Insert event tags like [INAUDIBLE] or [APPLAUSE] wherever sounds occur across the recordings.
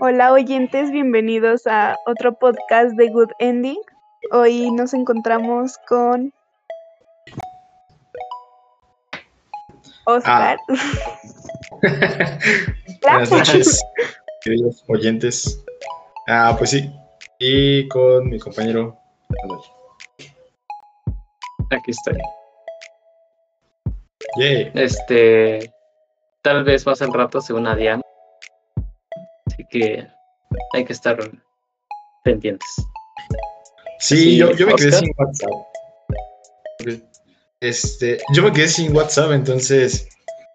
Hola oyentes, bienvenidos a otro podcast de Good Ending. Hoy nos encontramos con Oscar. [LAUGHS] Buenas noches, queridos oyentes. Ah, pues sí. Y con mi compañero Manuel. Aquí estoy. Yay. Este, tal vez más al rato se una Diana. Que hay que estar pendientes. Sí, Sí, yo, yo me quedé sin WhatsApp. Este, yo me quedé sin WhatsApp, entonces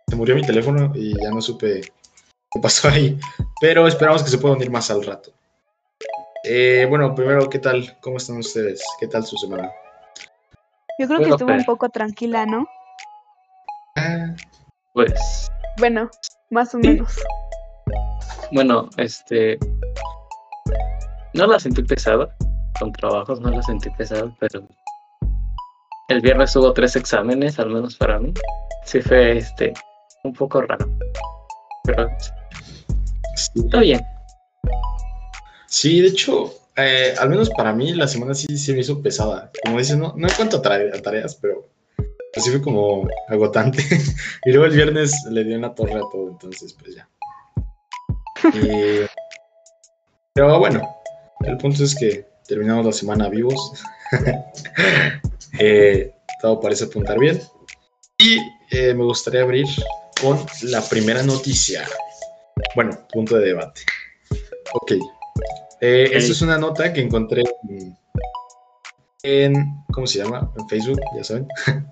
se murió mi teléfono y ya no supe qué pasó ahí. Pero esperamos que se pueda unir más al rato. Eh, bueno, primero, ¿qué tal? ¿Cómo están ustedes? ¿Qué tal su semana? Yo creo que estuvo un Fer. poco tranquila, ¿no? Ah, Pues, Bueno, más o Sí. menos. Bueno, este, no la sentí pesada. Con trabajos no la sentí pesada, pero el viernes hubo tres exámenes, al menos para mí. Sí fue, este, un poco raro. Pero está bien. Sí, de hecho, eh, al menos para mí la semana sí se me hizo pesada. Como dices, no, no en cuanto a, tare- a tareas, pero así fue como agotante. [LAUGHS] y luego el viernes le dio en la torre a todo, entonces pues ya. Y- pero bueno, el punto es que terminamos la semana vivos. [LAUGHS] Eh, todo parece apuntar bien. Y eh, me gustaría abrir con la primera noticia. Bueno, punto de debate. Ok. Eh. Esta es una nota que encontré en, en- ¿cómo se llama? En Facebook, ya saben. [LAUGHS]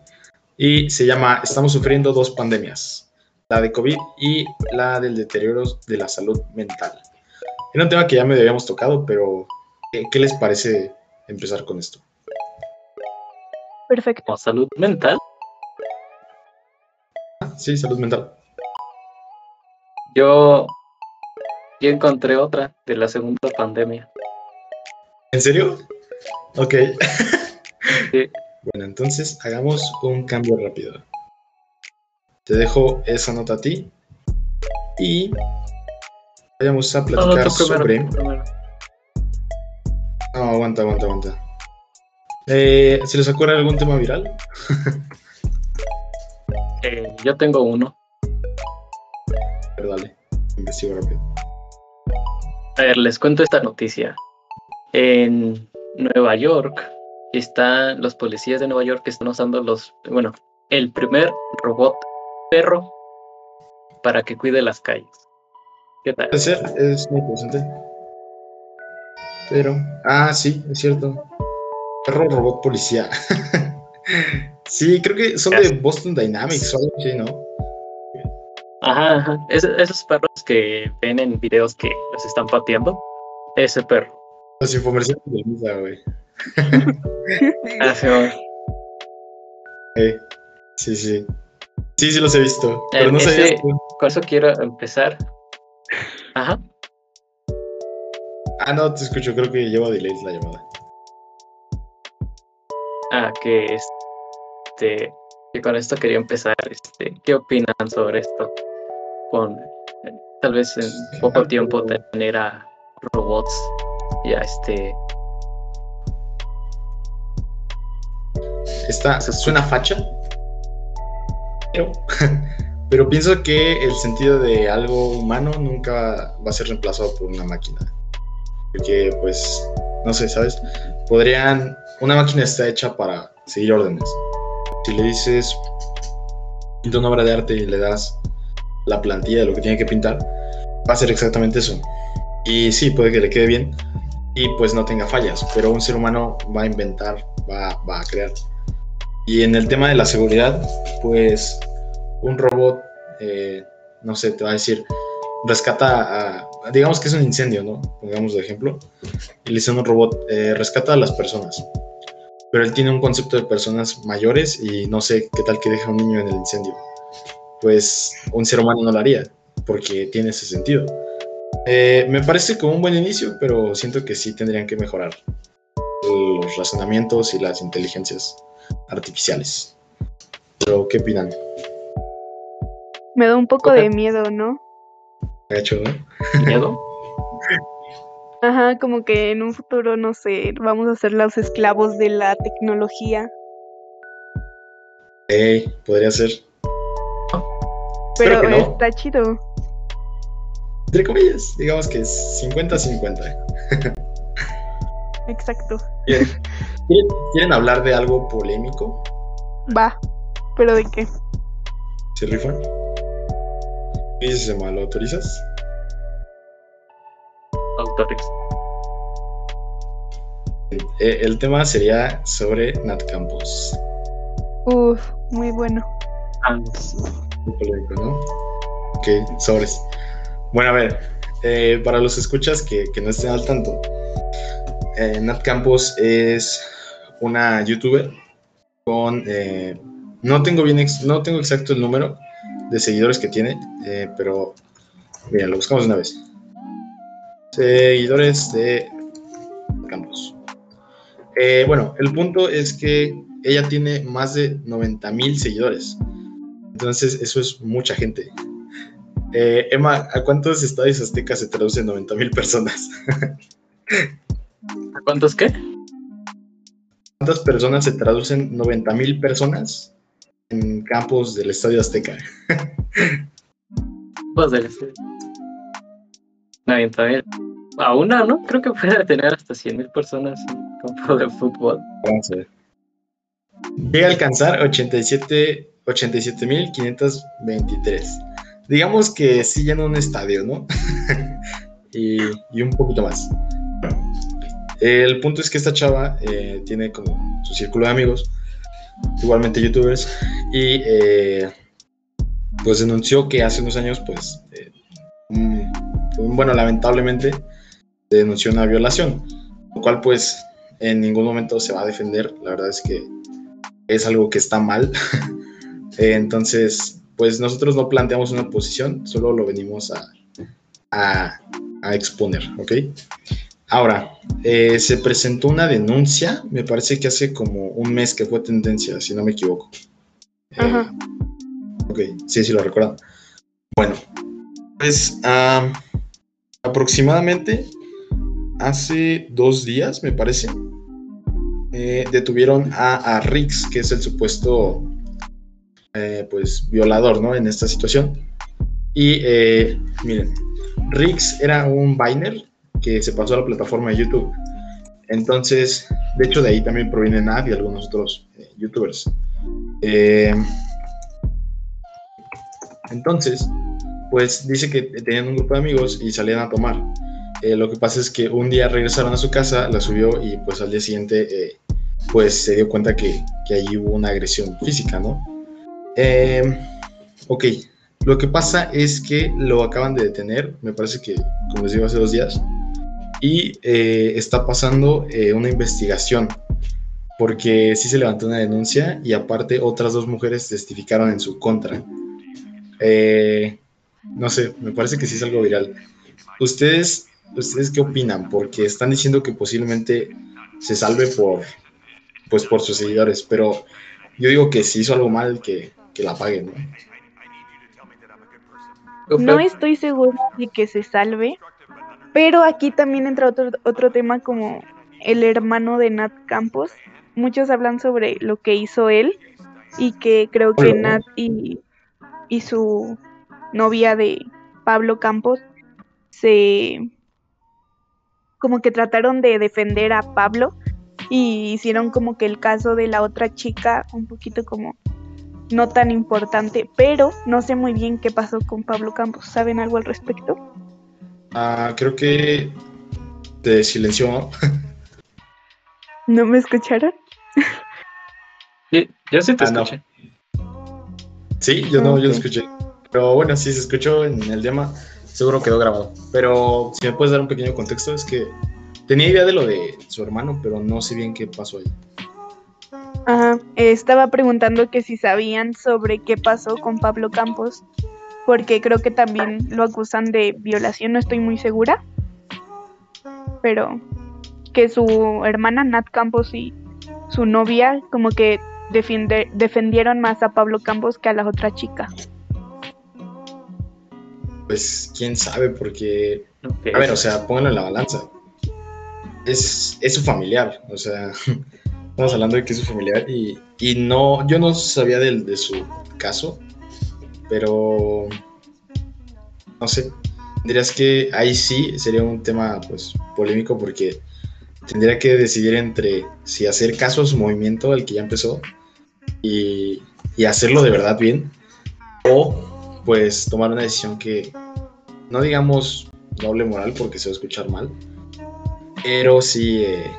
y se llama Estamos sufriendo dos pandemias, la de COVID y la del deterioro de la salud mental. Era un tema que ya me habíamos tocado, pero ¿qué, qué les parece empezar con esto? Perfecto. Salud mental, Sí, salud mental. yo, yo encontré otra de la segunda pandemia. ¿En serio? Ok. Sí. [LAUGHS] Bueno, entonces hagamos un cambio rápido. Te dejo esa nota a ti y vayamos a No, no, platicar primero, sobre... primero. No, aguanta, aguanta, aguanta. Eh, ¿Se les ocurre algún tema viral? [LAUGHS] Eh, yo tengo uno. Pero dale, investigo rápido. A ver, les cuento esta noticia. En Nueva York están los policías de Nueva York que están usando los, bueno, el primer robot perro para que cuide las calles. ¿Qué tal? Puede ser, es muy interesante. Pero, ah, sí, es cierto. Perro robot policía. [LAUGHS] sí, creo que son de Boston Dynamics o algo así, ¿no? Ajá, ajá. Es- esos perros que ven en videos que los están pateando, ese perro. Los infomerciales de Lisa, güey. [LAUGHS] Ah, sí, bueno. Eh, sí, sí. Sí, sí los he visto. Pero no ese- Con eso quiero empezar. Ajá. Ah, no, te escucho. Creo que lleva delay la llamada. Ah, que este que con esto quería empezar. Este, ¿qué opinan sobre esto? Con tal vez en poco tiempo tener a robots ya este Esta suena facha. Pero, [LAUGHS] pero pienso que el sentido de algo humano nunca va a ser reemplazado por una máquina. Porque, pues, no sé, ¿sabes? Podrían. Una máquina está hecha para seguir órdenes. Si le dices, pinta una obra de arte y le das la plantilla de lo que tiene que pintar, va a ser exactamente eso. Y sí, puede que le quede bien y pues no tenga fallas, pero un ser humano va a inventar, va, va a crear. Y en el tema de la seguridad, pues un robot, eh, no sé, te va a decir, rescata a, digamos que es un incendio, ¿no? Pongamos de ejemplo, y le dice un robot, eh, rescata a las personas. Pero él tiene un concepto de personas mayores y no sé qué tal que deja a un niño en el incendio. Pues un ser humano no lo haría, porque tiene ese sentido. Eh, me parece como un buen inicio, pero siento que sí tendrían que mejorar los razonamientos y las inteligencias artificiales. Pero, ¿qué opinan? Me da un poco de miedo, ¿no? ¿no? miedo. Ajá, como que en un futuro, no sé, vamos a ser los esclavos de la tecnología. Ey, podría ser. Pero no. está chido. Entre comillas, digamos que es 50-50. Exacto. ¿Quieren, [LAUGHS] quieren- quieren hablar de algo polémico? Va. ¿Pero de qué? ¿Se rifan? ¿Qué dices, Emma? ¿Lo autorizas? Autores. Eh, el tema sería sobre Nat Campos. Uf, muy bueno. Ambos. Muy polémico, ¿no? Ok, sobres. Bueno, a ver, eh, para los escuchas que, que no estén al tanto, eh, Nat Campos es una youtuber con, eh, no tengo bien, no tengo exacto el número de seguidores que tiene, eh, pero mira, lo buscamos una vez. Seguidores de Campos. Eh, bueno, el punto es que ella tiene más de 90 mil seguidores. Entonces, eso es mucha gente. Eh, Emma, ¿a cuántos estadios aztecas se traducen 90 mil personas? [LAUGHS] ¿A cuántos qué? ¿Cuántas personas se traducen 90 mil personas en campos del estadio azteca? [LAUGHS] Pues del este. 90 mil. A una, ¿no? Creo que puede tener hasta 100 mil personas en campo de fútbol. Vamos a ver. Llega a alcanzar 87 87.523. Digamos que sí llena un estadio, ¿no? [LAUGHS] y, y un poquito más. El punto es que esta chava eh, tiene como su círculo de amigos, igualmente youtubers, y eh, pues denunció que hace unos años, pues, eh, bueno, lamentablemente, denunció una violación, lo cual pues en ningún momento se va a defender, la verdad es que es algo que está mal. [LAUGHS] Eh, Entonces, pues nosotros no planteamos una posición, solo lo venimos a- a exponer, ¿ok? Ahora, eh, se presentó una denuncia, me parece que hace como un mes que fue tendencia, si no me equivoco. Eh, Ajá. ok, sí, sí lo recuerdo. Bueno, pues am, aproximadamente hace dos días, me parece, eh, detuvieron a, a Rix, que es el supuesto pues violador, ¿no? En esta situación. Y miren, Rix era un Viner que se pasó a la plataforma de YouTube. Entonces, de hecho, de ahí también proviene Nad y algunos otros eh, YouTubers. Eh, entonces, pues dice que tenían un grupo de amigos y salían a tomar. Eh, lo que pasa es que un día regresaron a su casa, la subió y pues al día siguiente pues se dio cuenta que, que allí hubo una agresión física, ¿no? Eh, ok, lo que pasa es que lo acaban de detener, me parece que, como les digo, hace dos días, y eh, está pasando eh, una investigación, porque sí se levantó una denuncia y aparte otras dos mujeres testificaron en su contra. Eh, no sé, me parece que sí es algo viral. ¿Ustedes, ¿Ustedes qué opinan? Porque están diciendo que posiblemente se salve por, pues, por sus seguidores, pero yo digo que si hizo algo mal, que, que la paguen, ¿no? No estoy segura de que se salve, pero aquí también entra otro, otro tema como el hermano de Nat Campos. Muchos hablan sobre lo que hizo él y que creo que Hola. Nat y, y su novia de Pablo Campos se como que trataron de defender a Pablo y hicieron como que el caso de la otra chica un poquito como no tan importante, pero no sé muy bien qué pasó con Pablo Campos. ¿Saben algo al respecto? Ah, creo que te silenció, ¿no? ¿No me escucharon? Sí, yo sí te Ah, no. escuché. Sí, yo no, yo lo escuché. Pero bueno, sí se escuchó en el tema, seguro quedó grabado. Pero si me puedes dar un pequeño contexto, es que tenía idea de lo de su hermano, pero no sé bien qué pasó ahí. Ajá, eh, estaba preguntando que si sabían sobre qué pasó con Pablo Campos, porque creo que también lo acusan de violación, no estoy muy segura, pero que su hermana Nat Campos y su novia como que defiende- defendieron más a Pablo Campos que a la otra chica. Pues quién sabe, porque. A ver, o sea, pónganlo en la balanza. Es, es su familiar, o sea, [LAUGHS] estamos hablando de que es su familiar y, y no, yo no sabía del, de su caso, pero no sé, dirías que ahí sí sería un tema pues polémico porque tendría que decidir entre si hacer caso a su movimiento, el que ya empezó, y, y hacerlo de verdad bien, o pues tomar una decisión que no digamos doble moral porque se va a escuchar mal, pero sí, eh,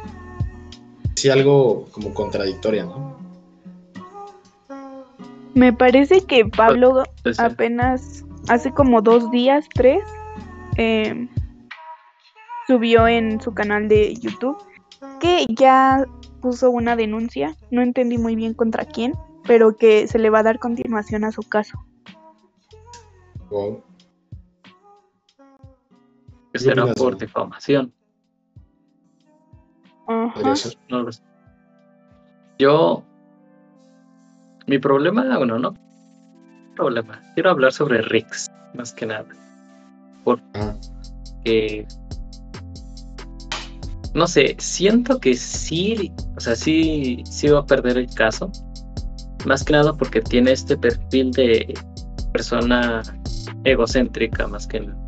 sí algo como contradictoria, ¿no? Me parece que Pablo sí. apenas hace como dos días, tres, eh, subió en su canal de YouTube que ya puso una denuncia, no entendí muy bien contra quién, pero que se le va a dar continuación a su caso. Wow. Que será por difamación. Ajá. podría ser. No lo sé. Yo. Mi problema, bueno, no. Problema. Quiero hablar sobre Rix, más que nada. Ajá. que no sé, siento que sí, o sea, sí, sí va a perder el caso. Más que nada porque tiene este perfil de persona egocéntrica, más que nada.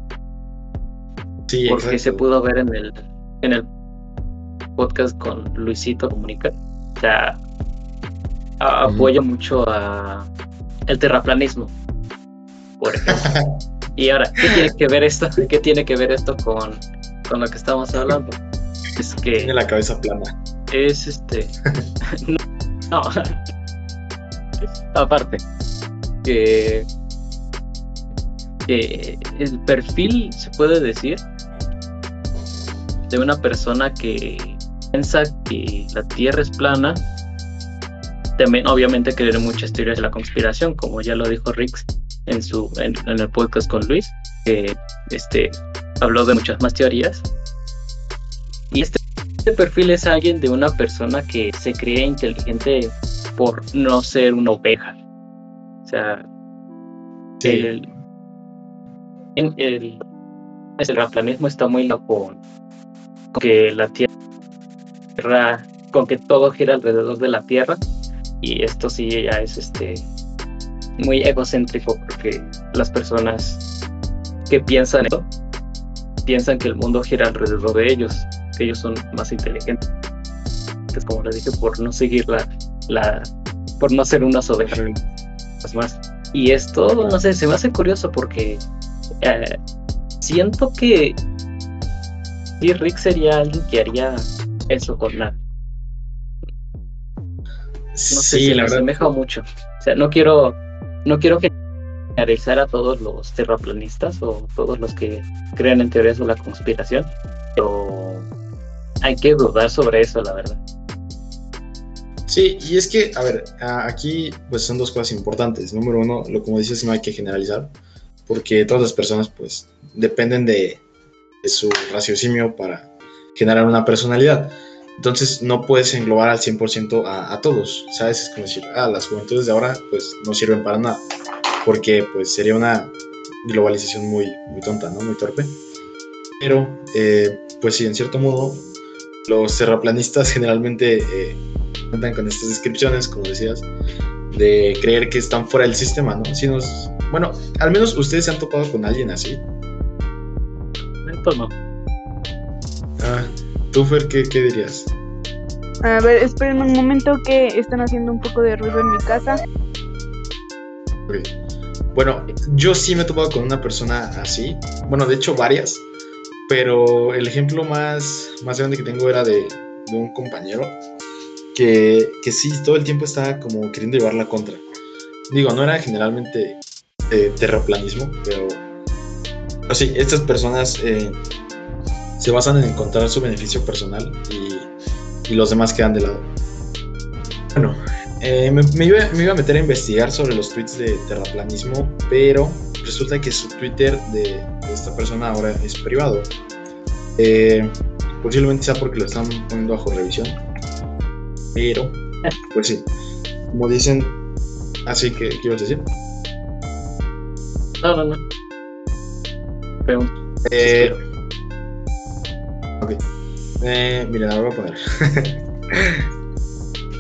Sí, Porque se pudo ver en el, en el podcast con Luisito Comunica. O sea, a- Ujú. apoya mucho a el terraplanismo, por ejemplo. [LAUGHS] Y ahora, ¿qué tiene que ver esto? ¿Qué tiene que ver esto con, con lo que estamos hablando? Es que Tiene la cabeza plana. es este. [LAUGHS] no. Aparte, que, que el perfil se puede decir de una persona que piensa que la Tierra es plana. También, obviamente, creer en muchas teorías de la conspiración, como ya lo dijo Rix en su en, en el podcast con Luis, que este habló de muchas más teorías. Y este este perfil es alguien de una persona que se cree inteligente por no ser una oveja. O sea, Sí. el, en- el, el terraplanismo está muy loco con que la Tierra, con que todo gira alrededor de la Tierra. Y esto sí ya es este muy egocéntrico porque las personas que piensan eso piensan que el mundo gira alrededor de ellos, que ellos son más inteligentes, como les dije, por no seguir la, la por no ser unas ovejas más. Y esto, no sé, se me hace curioso porque eh, siento que sí, Rick sería alguien que haría eso con nada. No sé sí, si la verdad. asemeja mucho. O sea, no quiero, no quiero generalizar a todos los terraplanistas o todos los que crean en teorías de la conspiración, pero hay que dudar sobre eso, la verdad. Sí, y es que, a ver, aquí pues son dos cosas importantes. Número uno, lo como dices, no hay que generalizar, porque todas las personas pues dependen de, de su raciocinio para generar una personalidad. Entonces no puedes englobar al 100% a, a todos, ¿sabes? Es como decir, ah, las juventudes de ahora pues no sirven para nada, porque pues sería una globalización muy, muy tonta, ¿no? Muy torpe. Pero, eh, pues sí, en cierto modo, los terraplanistas generalmente... eh, cuentan con estas descripciones, como decías, de creer que están fuera del sistema, ¿no? Si nos, bueno, al menos ustedes se han topado con alguien así. Esto no. Ah, tú, Fer, ¿qué, qué dirías? A ver, esperen un momento que están haciendo un poco de ruido en mi casa. Bueno, yo sí me he topado con una persona así. Bueno, de hecho, varias. Pero el ejemplo más, más grande que tengo era de, de un compañero que, que sí, todo el tiempo estaba como queriendo llevar la contra. Digo, no era generalmente eh, terraplanismo, pero, pero sí, estas personas eh, se basan en encontrar su beneficio personal y, y los demás quedan de lado. Bueno, eh, me, me iba, me iba a meter a investigar sobre los tweets de terraplanismo, pero resulta que su Twitter de, de esta persona ahora es privado. Eh, posiblemente sea porque lo están poniendo bajo revisión. Pero, pues sí, como dicen, así que, ¿qué ibas a decir? No, no, no. Pero, Eh, Ok. Eh, mira, la voy a poner. [LAUGHS]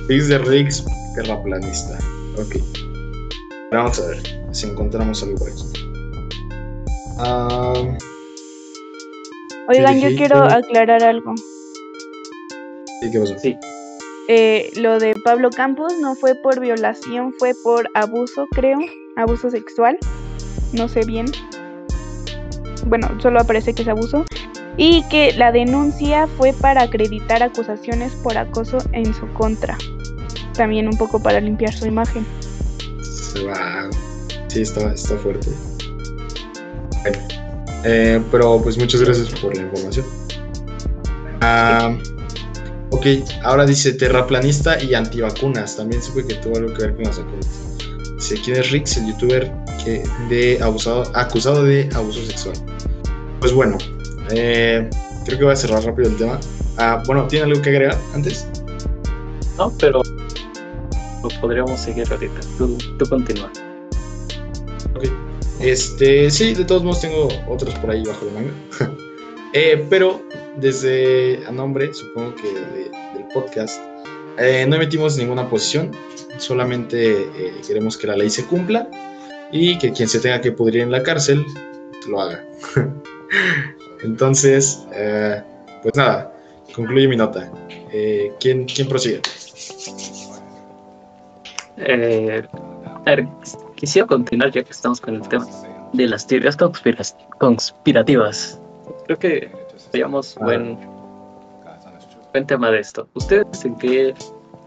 Fix de Riggs, terraplanista. Ok. Vamos a ver si encontramos algo por aquí. Ah, Oigan, yo quiero aclarar algo. ¿y qué pasó? Sí. Eh, lo de Pablo Campos no fue por violación, fue por abuso, creo, abuso sexual. No sé bien. Bueno, solo aparece que es abuso. Y que la denuncia fue para acreditar acusaciones por acoso en su contra. También un poco para limpiar su imagen. Va. Sí, está, está fuerte. Bueno, eh, pero pues muchas gracias por la información. Ah, ok, ahora dice terraplanista y antivacunas. También supe que tuvo algo que ver con las vacunas. Dice, ¿quién es Rix, el youtuber que de abusado, acusado de abuso sexual? Pues bueno, eh, creo que voy a cerrar rápido el tema. Ah, bueno, ¿tiene algo que agregar antes? No, pero lo podríamos seguir ahorita. Tú, tú continúa. Ok. Este, sí, de todos modos tengo otros por ahí bajo la manga. [LAUGHS] Eh, pero desde a nombre, supongo que de- del podcast, eh, no emitimos ninguna posición, solamente eh, queremos que la ley se cumpla y que quien se tenga que pudrir en la cárcel lo haga. [LAUGHS] Entonces, eh, pues nada, concluye mi nota. Eh, ¿quién, ¿Quién prosigue? Eh, a ver, quisiera continuar ya que estamos con el tema de las teorías conspirativas. Creo que veamos Ah. buen, buen tema de esto. ¿Ustedes en qué,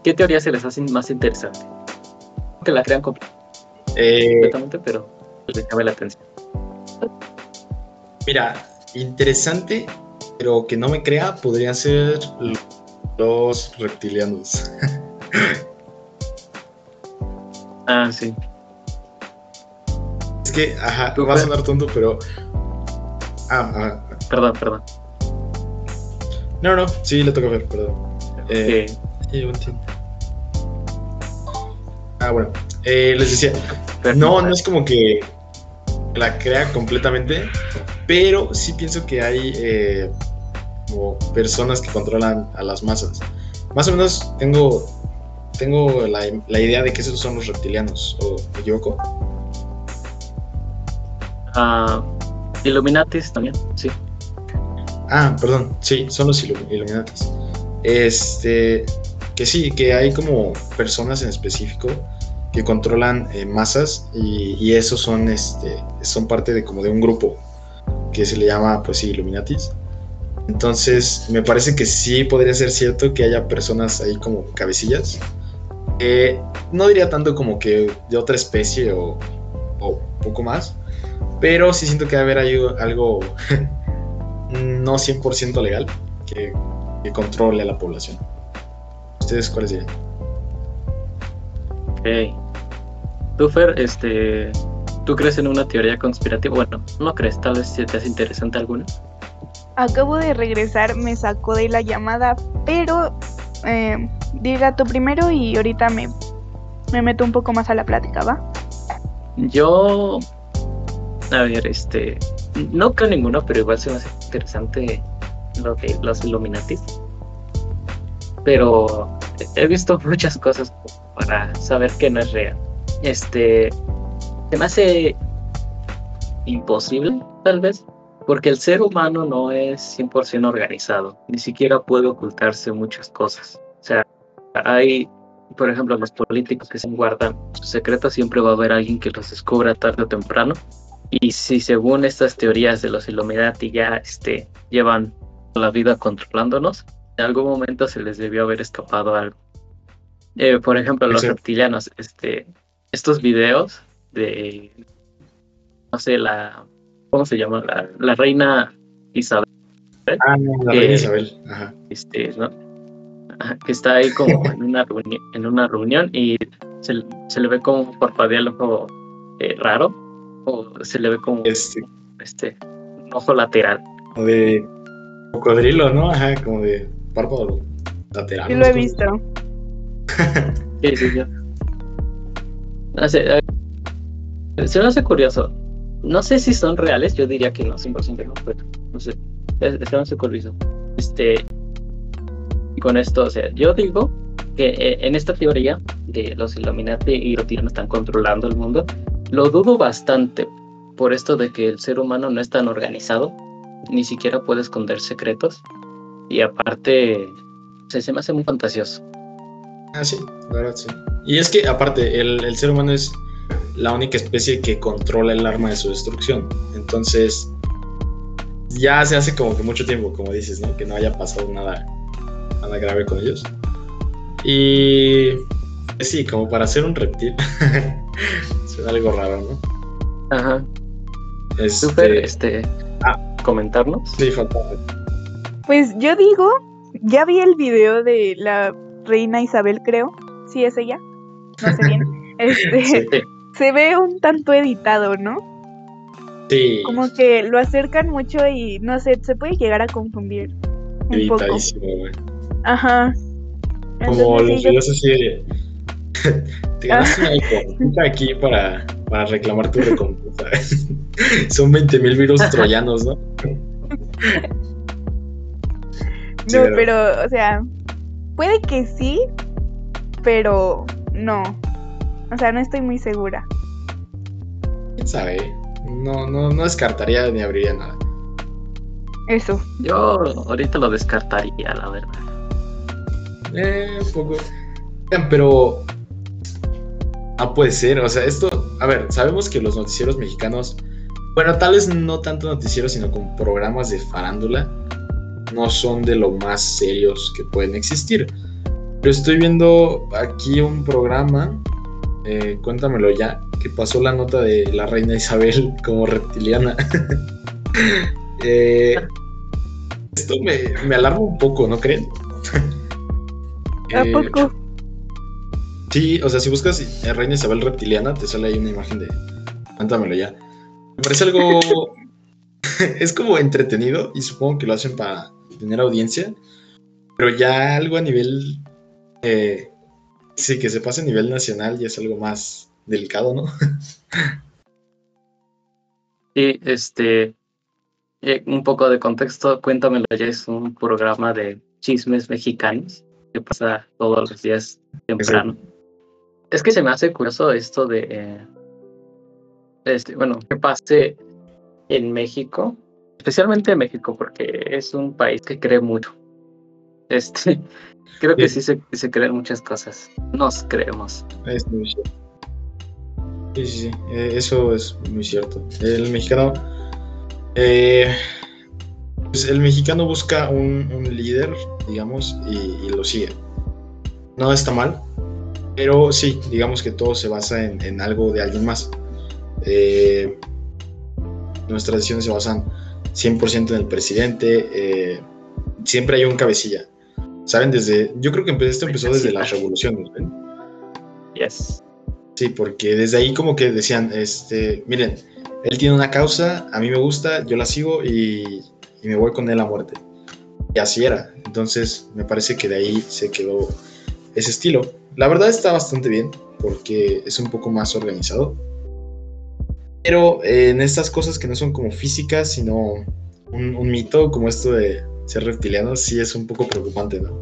qué teoría se les hace más interesante? Que la crean Eh, completamente, pero les llame la atención. Mira, interesante, pero que no me crea, podrían ser los reptilianos. [LAUGHS] Ah, sí. Es que, ajá, Tú, va a sonar tonto, pero. Ah, ajá. Perdón, perdón. No, no, sí, le toca ver, perdón. Eh, sí, yo entiendo. Ah, bueno, eh, les decía, no, no es como que la crea completamente, pero sí pienso que hay eh, como personas que controlan a las masas. Más o menos tengo, tengo la, la idea de que esos son los reptilianos, ¿o me equivoco? Ah, Illuminatis también, sí. Ah, perdón, sí, son los Illu- Illuminatis. Este, que sí, que hay como personas en específico que controlan eh, masas y, y esos son, este, son parte de como de un grupo que se le llama, pues sí, Illuminatis. Entonces, me parece que sí podría ser cierto que haya personas ahí como cabecillas. Eh, no diría tanto como que de otra especie o, o poco más, pero sí siento que va a haber ahí algo [LAUGHS] no 100% legal que, que controle a la población. ¿Ustedes cuáles dirían? Ok. Tú, Fer, este, ¿tú crees en una teoría conspirativa? Bueno, no crees, tal vez si te hace interesante alguna. Acabo de regresar, me sacó de la llamada, pero eh, diga tú primero y ahorita me, me meto un poco más a la plática, ¿va? Yo, a ver, este, no creo ninguno, pero igual se me hace interesante lo que los Illuminatis. Pero he visto muchas cosas para saber que no es real. Este, se me hace imposible, tal vez, porque el ser humano no es 100% organizado, ni siquiera puede ocultarse muchas cosas. O sea, hay, por ejemplo, los políticos que se guardan sus secretos, siempre va a haber alguien que los descubra tarde o temprano. Y si según estas teorías de los Illuminati ya este, llevan la vida controlándonos, en algún momento se les debió haber escapado algo. Eh, por ejemplo, los reptilianos, este, estos videos de, no sé, la, ¿cómo se llama? La, la reina Isabel, Ah, la reina Isabel. Ajá. este, ¿no? Ajá, que está ahí como en una, reuni- en una reunión y se, se le ve como parpadea el ojo eh, raro, o se le ve como Este, este, un ojo lateral. como de cocodrilo, ¿no? Ajá, como de párpado lateral. Sí lo he visto. [LAUGHS] Sí, sí, yo. No sé, se me hace curioso. No sé si son reales, yo diría que no, 100% no, pero no sé. Se me hace curioso. Este, con esto, o sea, yo digo que eh, en esta teoría de los Illuminati y los tiranos están controlando el mundo, lo dudo bastante por esto de que el ser humano no es tan organizado, ni siquiera puede esconder secretos, y aparte, se me hace muy fantasioso. Ah, sí, la verdad sí. Y es que aparte, el, el ser humano es la única especie que controla el arma de su destrucción. Entonces, ya se hace como que mucho tiempo, como dices, ¿no? Que no haya pasado nada, nada grave con ellos. Y pues sí, como para ser un reptil. [LAUGHS] Suena algo raro, ¿no? Ajá. Este, este ah, comentarnos. Sí, falta. Pues yo digo, ya vi el video de la reina Isabel, creo. Sí, es ella. No sé bien. [LAUGHS] Este, Se ve un tanto editado, ¿no? Sí. Como que lo acercan mucho y no sé, se puede llegar a confundir. Un poco. güey. Ajá. Como los videos así [LAUGHS] Te ganaste una aquí para, para reclamar tu recompensa. [LAUGHS] Son 20.000 virus [LAUGHS] troyanos, ¿no? no, pero, o sea, puede que sí, pero no. O sea, no estoy muy segura. ¿Quién sabe? No, no, no descartaría ni abriría nada. Eso. Yo ahorita lo descartaría, la verdad. Eh, un poco. Pero. Ah, puede ser. O sea, esto. A ver, sabemos que los noticieros mexicanos. Bueno, tal vez no tanto noticieros, sino con programas de farándula. No son de lo más serios que pueden existir. Pero estoy viendo aquí un programa eh, cuéntamelo ya, que pasó la nota de la reina Isabel como reptiliana. [LAUGHS] Eh, esto me, alarma un poco, ¿no creen? ¿A eh, poco? Sí, o sea, si buscas reina Isabel reptiliana, te sale ahí una imagen de... Cuéntamelo ya. Me parece algo... [LAUGHS] es como entretenido y supongo que lo hacen para tener audiencia, pero ya algo a nivel Sí, que se pase a nivel nacional y es algo más delicado, ¿no? Sí, este, eh, un poco de contexto, cuéntamelo ya, es un programa de chismes mexicanos que pasa todos los días temprano. Es que se me hace curioso esto de, eh, este, bueno, que pase en México, especialmente en México, porque es un país que cree mucho. Este, Creo que sí, se, se, creen muchas cosas. Nos creemos. Es muy cierto. Sí, sí, sí. Eh, eso es muy cierto. El mexicano. Eh, pues el mexicano busca un, líder, digamos, y, lo sigue. No está mal, pero sí, digamos que todo se basa en, algo de alguien más. Eh, nuestras decisiones se basan 100% en el presidente. siempre hay un cabecilla. ¿Saben? Desde. Yo creo que esto empezó desde las revoluciones, ¿ven? Yes. Sí, porque desde ahí como que decían, este, miren, él tiene una causa, a mí me gusta, yo la sigo y, me voy con él a muerte. Y así era. Entonces, me parece que de ahí se quedó ese estilo. La verdad está bastante bien, porque es un poco más organizado. Pero en estas cosas que no son como físicas, sino un mito como esto de ser reptiliano sí es un poco preocupante, ¿no?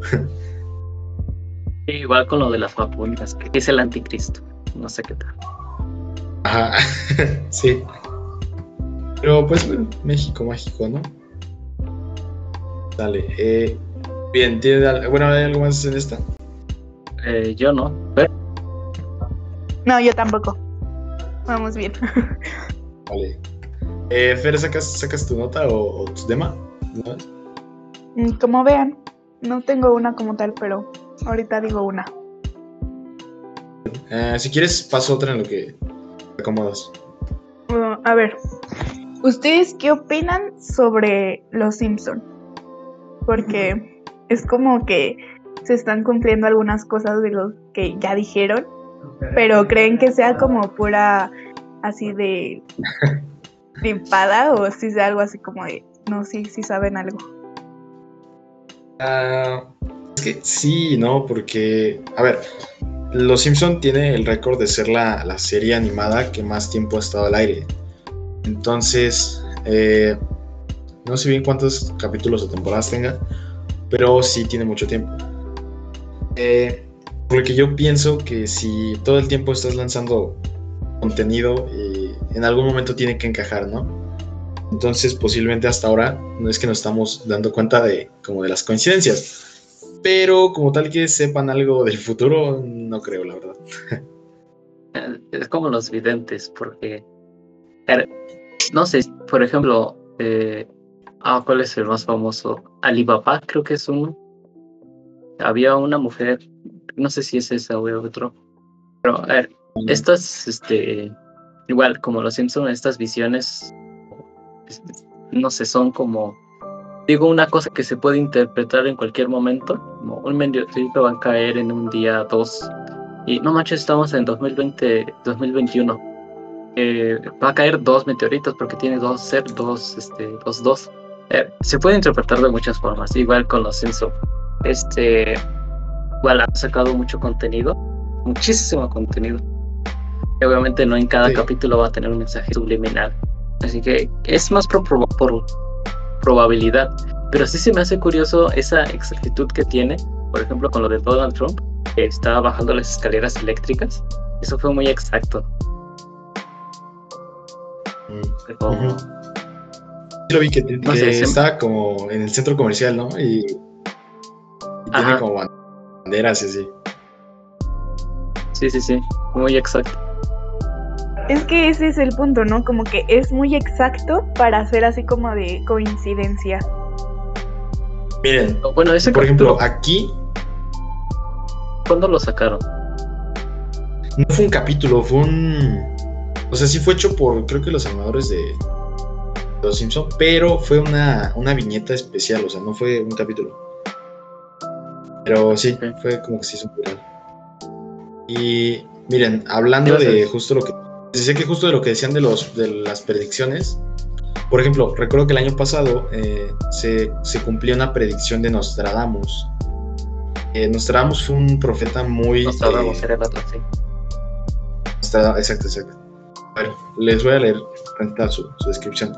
igual con lo de las vacunas, que es el anticristo, no sé qué tal. Ajá, [LAUGHS] sí. Pero pues bueno, México mágico, ¿no? Dale, eh, bien, ¿tiene bueno, ¿hay algo más en esta? Eh, yo no. No, yo tampoco. Vamos bien. Vale. Eh, Fer, ¿sacas, ¿sacas tu nota o, tu tema? ¿No? Mm, como vean, no tengo una como tal, pero ahorita digo una. Eh, si quieres, paso otra en lo que te acomodas. Uh, a ver, ¿ustedes qué opinan sobre Los Simpson? Porque es como que se están cumpliendo algunas cosas de lo que ya dijeron, pero creen que sea como pura así de [LAUGHS] limpada o si sea algo así como de, no, sí, sí saben algo. Ah, es que sí, ¿no? Porque, a ver, Los Simpson tiene el récord de ser la, serie animada que más tiempo ha estado al aire. Entonces, eh, No sé bien cuántos capítulos o temporadas tenga, pero sí tiene mucho tiempo. Eh, porque yo pienso que si todo el tiempo estás lanzando contenido, eh, en algún momento tiene que encajar, ¿no? Entonces, posiblemente hasta ahora no es que nos estamos dando cuenta de como de las coincidencias. Pero como tal que sepan algo del futuro, no creo, la verdad. [LAUGHS] Es como los videntes, porque no sé, por ejemplo, eh, ah, ¿cuál es el más famoso? Alibaba, creo que es uno. Había una mujer, no sé si es esa o otro, pero a ver, estas, este, igual como los Simpson, estas visiones, no sé, son como, digo, una cosa que se puede interpretar en cualquier momento, como un meteorito va a caer en un día, dos, y no manches, estamos en 2020, 2021. Eh, va a caer dos meteoritos porque tiene dos ser, dos, este, dos, dos. Eh, se puede interpretar de muchas formas, igual con los Simpson. Este, igual han sacado mucho contenido, muchísimo contenido. Y obviamente no en cada capítulo va a tener un mensaje subliminal. Así que es más por, por probabilidad. Pero sí se me hace curioso esa exactitud que tiene, por ejemplo, con lo de Donald Trump estaba bajando las escaleras eléctricas. Eso fue muy exacto. Mm. Lo vi que, está como en el centro comercial, ¿no? Y, tiene como banderas y así. Sí, sí, sí, muy exacto. Es que ese es el punto, ¿no? Como que es muy exacto para ser así como de coincidencia. Miren, bueno, ese por ejemplo, aquí ¿Cuándo lo sacaron? No fue un capítulo, fue un. O sea, sí fue hecho por, creo que los animadores de Los Simpsons, pero fue una, una viñeta especial, o sea, no fue un capítulo. Pero sí, fue como que se hizo un Y miren, hablando de justo lo que. Decía que justo de lo que decían de, los, de las predicciones. Por ejemplo, recuerdo que el año pasado eh, se, se cumplió una predicción de Nostradamus eh, Nostradamus fue un profeta muy. Nostradamus eh, era el otro, sí. exacto, exacto. A ver, les voy a leer su, su descripción.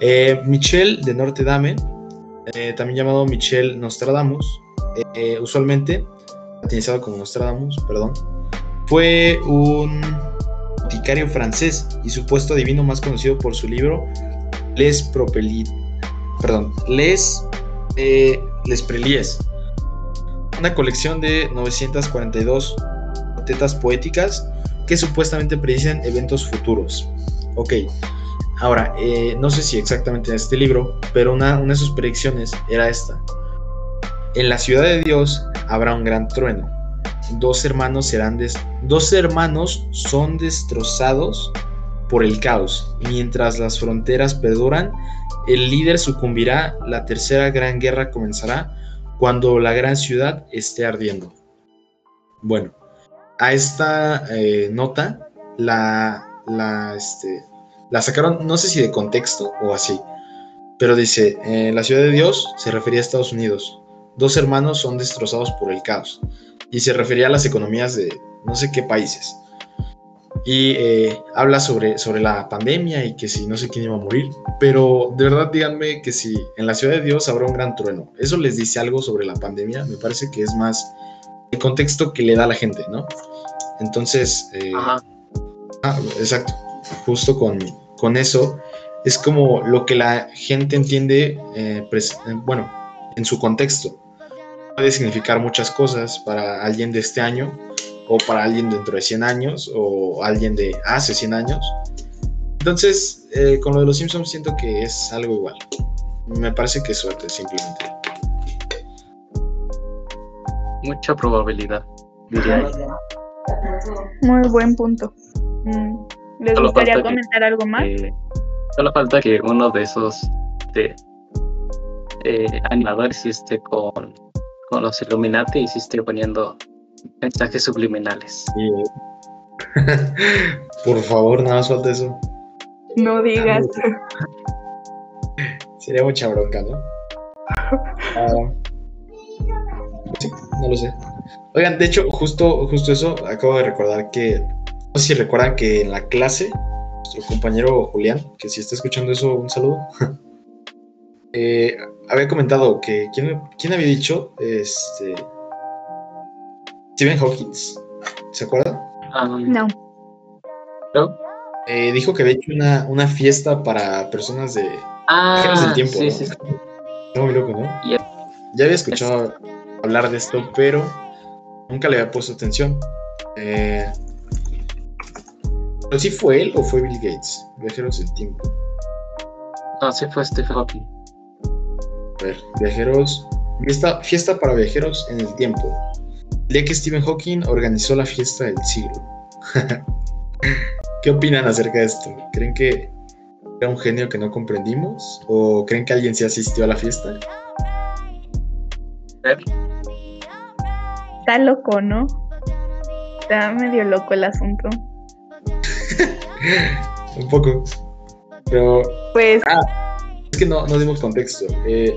Eh, Michel de Notre Dame, eh, también llamado Michel Nostradamus, usualmente utilizado como Nostradamus, perdón, fue un francés y supuesto adivino más conocido por su libro Les Propelit, perdón, Les, Les Prelies, una colección de 942 tetas poéticas que supuestamente predicen eventos futuros. Ok, ahora, eh, no sé si exactamente en este libro, pero una, una de sus predicciones era esta. En la ciudad de Dios habrá un gran trueno. Dos hermanos serán des dos hermanos son destrozados por el caos. Mientras las fronteras perduran, el líder sucumbirá, la tercera gran guerra comenzará cuando la gran ciudad esté ardiendo. Bueno, a esta eh, nota la, la, este, la sacaron, no sé si de contexto o así, pero dice, eh, la ciudad de Dios se refería a Estados Unidos. Dos hermanos son destrozados por el caos. Y se refería a las economías de no sé qué países y eh, habla sobre, sobre la pandemia y que si no sé quién iba a morir. Pero de verdad díganme que si en la ciudad de Dios habrá un gran trueno. ¿Eso les dice algo sobre la pandemia? Me parece que es más el contexto que le da a la gente, ¿no? Entonces, eh, ah, exacto, justo con, con, eso, es como lo que la gente entiende, eh, bueno, en su contexto. Puede significar muchas cosas para alguien de este año, o para alguien dentro de 100 años o alguien de hace 100 años. Entonces, eh, con lo de los Simpsons siento que es algo igual. Me parece que es suerte, simplemente. Mucha probabilidad, diría. Muy buen punto. Mm, ¿Les gustaría comentar algo más? solo falta que uno de esos de, eh, animadores esté con, con los Illuminati esté poniendo Mensajes subliminales. [LAUGHS] Por favor, nada más eso. No digas. [LAUGHS] Sería mucha bronca, ¿no? Ah, sí, no lo sé. Oigan, de hecho, justo, justo eso, acabo de recordar que, no sé si recuerdan que en la clase, nuestro compañero Julián, que si está escuchando eso, un saludo, [LAUGHS] eh, había comentado que. ¿quién, quién había dicho? Este. Stephen Hawking. ¿Se acuerda? Ah, No. ¿no? Eh, dijo que había hecho una, una fiesta para personas de Ah, viajeros del tiempo. sí, ¿no? sí, sí. Está muy loco, ¿no? Ya había escuchado hablar de esto, pero nunca le había puesto atención. Eh, ¿Pero sí fue él o fue Bill Gates? Viajeros del tiempo. No, sí fue Stephen Hawking. A ver, viajeros. Fiesta, fiesta para viajeros en el tiempo. El día que Stephen Hawking organizó la fiesta del siglo. [LAUGHS] ¿Qué opinan acerca de esto? ¿Creen que era un genio que no comprendimos? ¿O creen que alguien sí asistió a la fiesta? Está loco, ¿no? Está medio loco el asunto. [LAUGHS] un poco. Pero Pues es que no, no dimos contexto. Eh,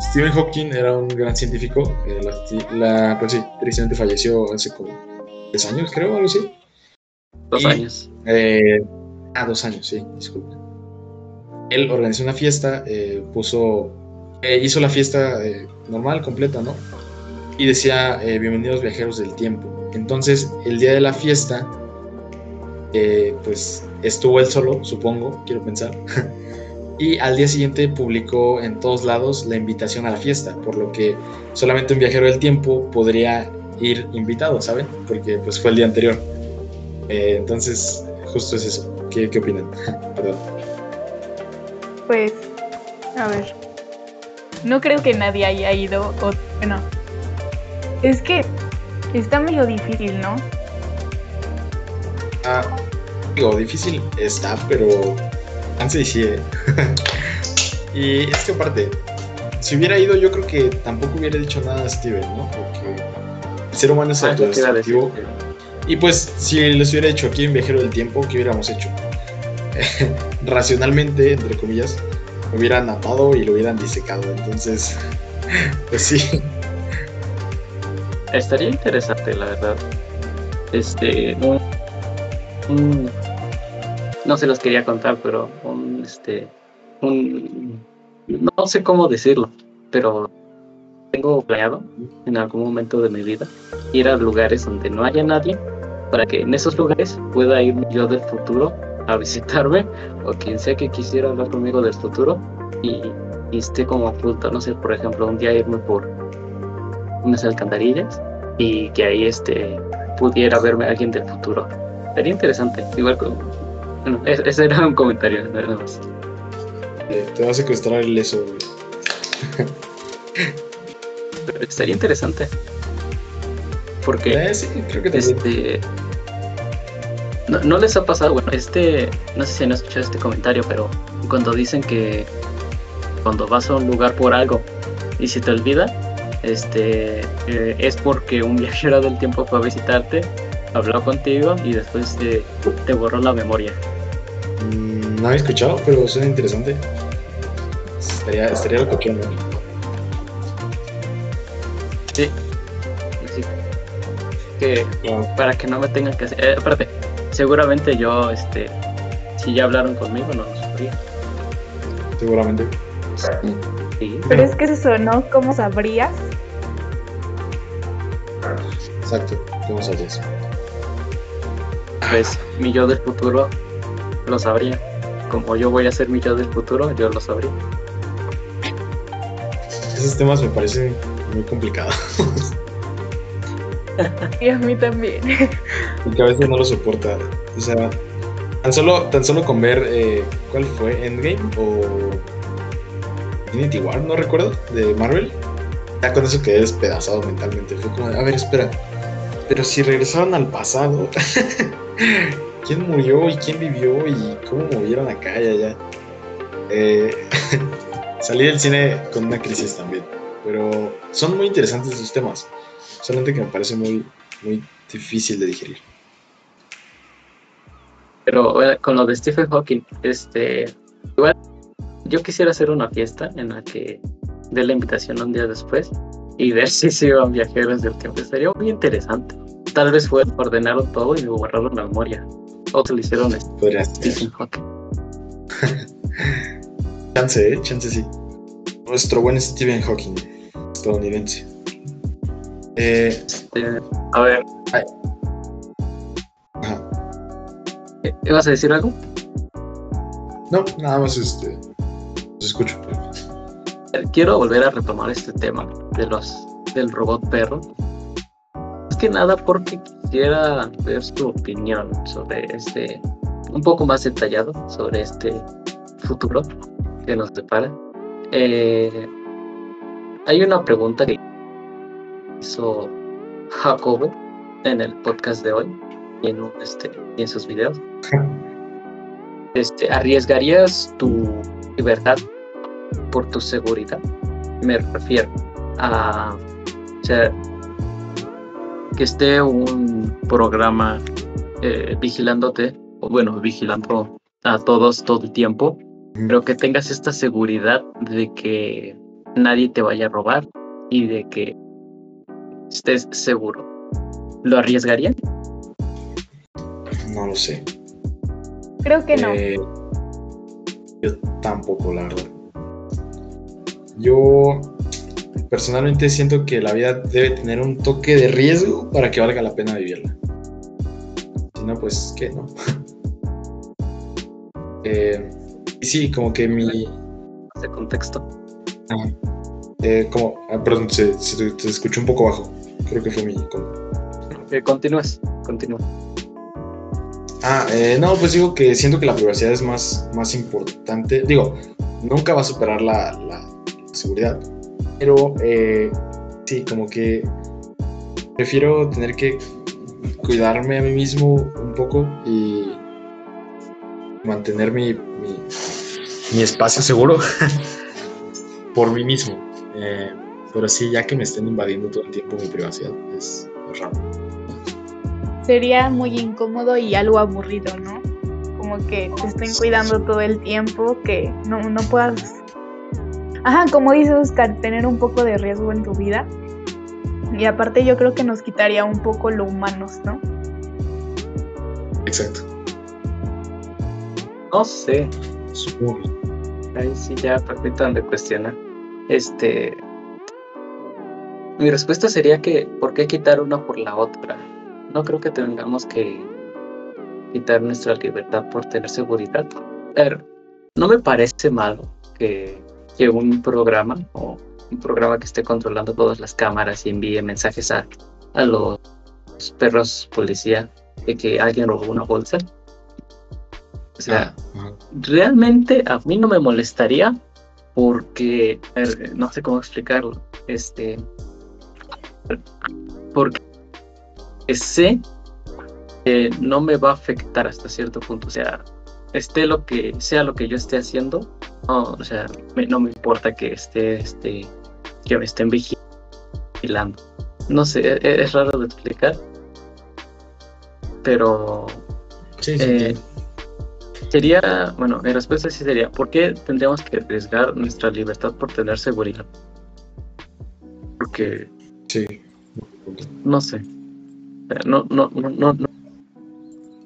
Stephen Hawking era un gran científico. eh, la, la- pues sí, tristemente falleció hace como 10 años, creo, algo así. dos Y- años. Eh, ah, dos años, sí, disculpe. Él organizó una fiesta, eh, puso, eh, hizo la fiesta eh, normal, completa, ¿no? Y decía, bienvenidos viajeros del tiempo. Entonces, el día de la fiesta, pues estuvo él solo, supongo, quiero pensar. [LAUGHS] y al día siguiente publicó en todos lados la invitación a la fiesta, por lo que solamente un viajero del tiempo podría ir invitado, ¿saben? Porque pues fue el día anterior. Eh, entonces, justo es eso. ¿Qué, qué opinan? [LAUGHS] Perdón. Pues, a ver. No creo que nadie haya ido. O, bueno, es que está medio difícil, ¿no? Ah, digo, difícil está, pero sí, ¿eh? [LAUGHS] y es que aparte, si hubiera ido, yo creo que tampoco hubiera dicho nada a Steven, ¿no? Porque el ser humano es Ah, autodestructivo. Y pues, si les hubiera hecho aquí en Viajero del Tiempo, ¿qué hubiéramos hecho? [LAUGHS] Racionalmente, entre comillas, lo hubieran atado y lo hubieran disecado. Entonces, [LAUGHS] pues sí. Estaría interesante, la verdad. Este, un, un- no se los quería contar, pero un, este, un, no sé cómo decirlo, pero tengo planeado en algún momento de mi vida ir a lugares donde no haya nadie, para que en esos lugares pueda ir yo del futuro a visitarme o quien sea que quisiera hablar conmigo del futuro y, y esté como fruta, no sé, por ejemplo, un día irme por unas alcantarillas y que ahí este pudiera verme alguien del futuro. Sería interesante. Igual bueno, [LAUGHS] es- ese era un comentario nada más. Eh, te va a secuestrar el eso, güey. Pero estaría interesante. Porque Eh, sí, creo que este no, no les ha pasado, bueno, este, no sé si han escuchado este comentario, pero cuando dicen que cuando vas a un lugar por algo y se te olvida, este eh, es porque un [LAUGHS] viajero del tiempo fue a visitarte, habló contigo y después te, te borró la memoria. Mm, no había escuchado, pero suena interesante. Estaría, estaría loco que. Sí. Así que Wow. para que no me tengan que hacer. Eh, espérate, seguramente yo, este, si ya hablaron conmigo, no lo sabría. Seguramente. Sí. Pero es que es eso, ¿no? ¿Cómo sabrías? Exacto. ¿Cómo sabes? Pues mi yo del futuro lo sabría. Como yo voy a ser mi yo del futuro, yo lo sabría. Esos temas me parecen muy complicados. [LAUGHS] Y a mí también. Porque a veces no lo soporta. O sea, tan solo, tan solo con ver eh, cuál fue Endgame o Infinity War, no recuerdo, de Marvel. Ya con eso quedé despedazado mentalmente. Fue como, a ver, espera. Pero si regresaron al pasado, [LAUGHS] ¿quién murió y quién vivió y cómo movieron acá y allá? Eh, [LAUGHS] salí del cine con una crisis también. Pero son muy interesantes esos temas. Solamente que me parece muy, muy difícil de digerir. Pero con lo de Stephen Hawking, este, igual yo quisiera hacer una fiesta en la que dé la invitación un día después y ver [LAUGHS] si se iban viajeros del tiempo. Estaría muy interesante. Tal vez fue ordenaron todo y me borraron la memoria. Otros lo hicieron ser. Stephen Hawking. [LAUGHS] Chance, ¿eh? Chance sí. nuestro buen Stephen Hawking, estadounidense. Eh, Este, a ver, ajá. ¿ibas a decir algo? No, nada más este. Los escucho. Quiero volver a retomar este tema de los del robot perro. Que nada porque quisiera ver su opinión sobre este, un poco más detallado sobre este futuro que nos depara. Eh, hay una pregunta que hizo Jacobo en el podcast de hoy y en, este, y en sus videos. Este, ¿Arriesgarías tu libertad por tu seguridad? Me refiero a que esté un programa eh, vigilándote, o bueno, vigilando a todos todo el tiempo, pero que tengas esta seguridad de que nadie te vaya a robar y de que estés seguro. ¿Lo arriesgarían? No lo sé. Creo que no. Eh, yo tampoco, la verdad. Yo personalmente siento que la vida debe tener un toque de riesgo para que valga la pena vivirla. Si no, pues, ¿qué? No. [LAUGHS] Eh, sí, como que mi... De contexto. ah, eh, como, ah, perdón, se, se, se escuchó un poco bajo. Creo que fue mi... Que continúes, continúa. Ah, eh, no, pues digo que siento que la privacidad es más, más importante. Digo, nunca va a superar la, la seguridad, pero eh, sí, como que prefiero tener que cuidarme a mí mismo un poco y mantener mi, mi, mi espacio seguro [LAUGHS] por mí mismo. Eh, pero sí, ya que me estén invadiendo todo el tiempo mi privacidad, es, es raro. Sería muy incómodo y algo aburrido, ¿no? Como que te estén cuidando todo el tiempo, que no, no puedas... Ajá, como dice Oscar, tener un poco de riesgo en tu vida. Y aparte yo creo que nos quitaría un poco lo humanos, ¿no? Exacto. No sé, Supongo. ahí sí ya permitan de cuestionar. Este. Mi respuesta sería que, ¿por qué quitar una por la otra? No creo que tengamos que quitar nuestra libertad por tener seguridad. A ver, no me parece malo que, que un programa o un programa que esté controlando todas las cámaras y envíe mensajes a, a los perros policía de que alguien robó una bolsa. O sea, Ajá. realmente a mí no me molestaría porque ver, no sé cómo explicarlo este porque sé que no me va a afectar hasta cierto punto o sea esté lo que sea lo que yo esté haciendo o sea me- no me importa que esté este que me estén vigilando no sé e- e- es raro de explicar pero Sí, sí, eh. Sería, bueno, mi respuesta sí sería, ¿por qué tendríamos que arriesgar nuestra libertad por tener seguridad? Porque, sí. no sé, no, no, no, no, no,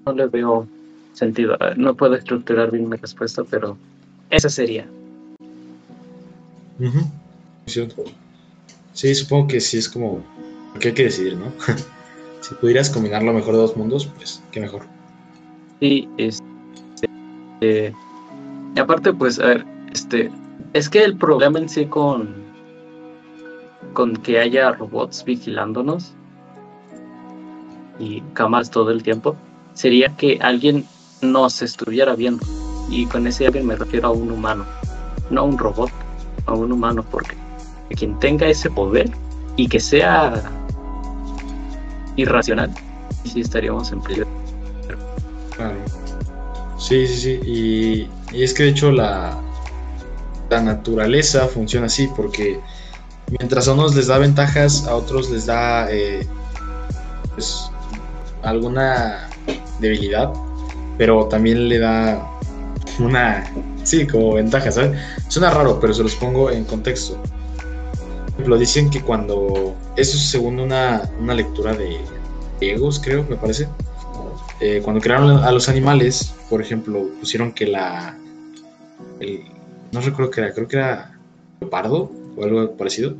no le veo sentido. No puedo estructurar bien mi respuesta, pero esa sería. Cierto. Sí, supongo que sí es como. Porque hay que decidir, ¿no? [LAUGHS] si pudieras combinar lo mejor de dos mundos, pues qué mejor. Y este, eh, y aparte, pues, a ver, este, es que el problema en sí con, con que haya robots vigilándonos y cámaras todo el tiempo, sería que alguien nos estuviera viendo. Y con ese alguien me refiero a un humano, no a un robot, a un humano, porque quien tenga ese poder y que sea irracional, sí estaríamos en peligro. Claro. Sí, sí, sí. Y, es que de hecho la, la naturaleza funciona así, porque mientras a unos les da ventajas, a otros les da eh, pues, alguna debilidad, pero también le da una, sí, como ventaja, ¿sabes? Suena raro, pero se los pongo en contexto. Por ejemplo, dicen que cuando, eso es según una, una lectura de griegos, creo, me parece, eh, cuando crearon a los animales, por ejemplo, pusieron que la. el- no recuerdo qué era, creo que era leopardo o algo parecido,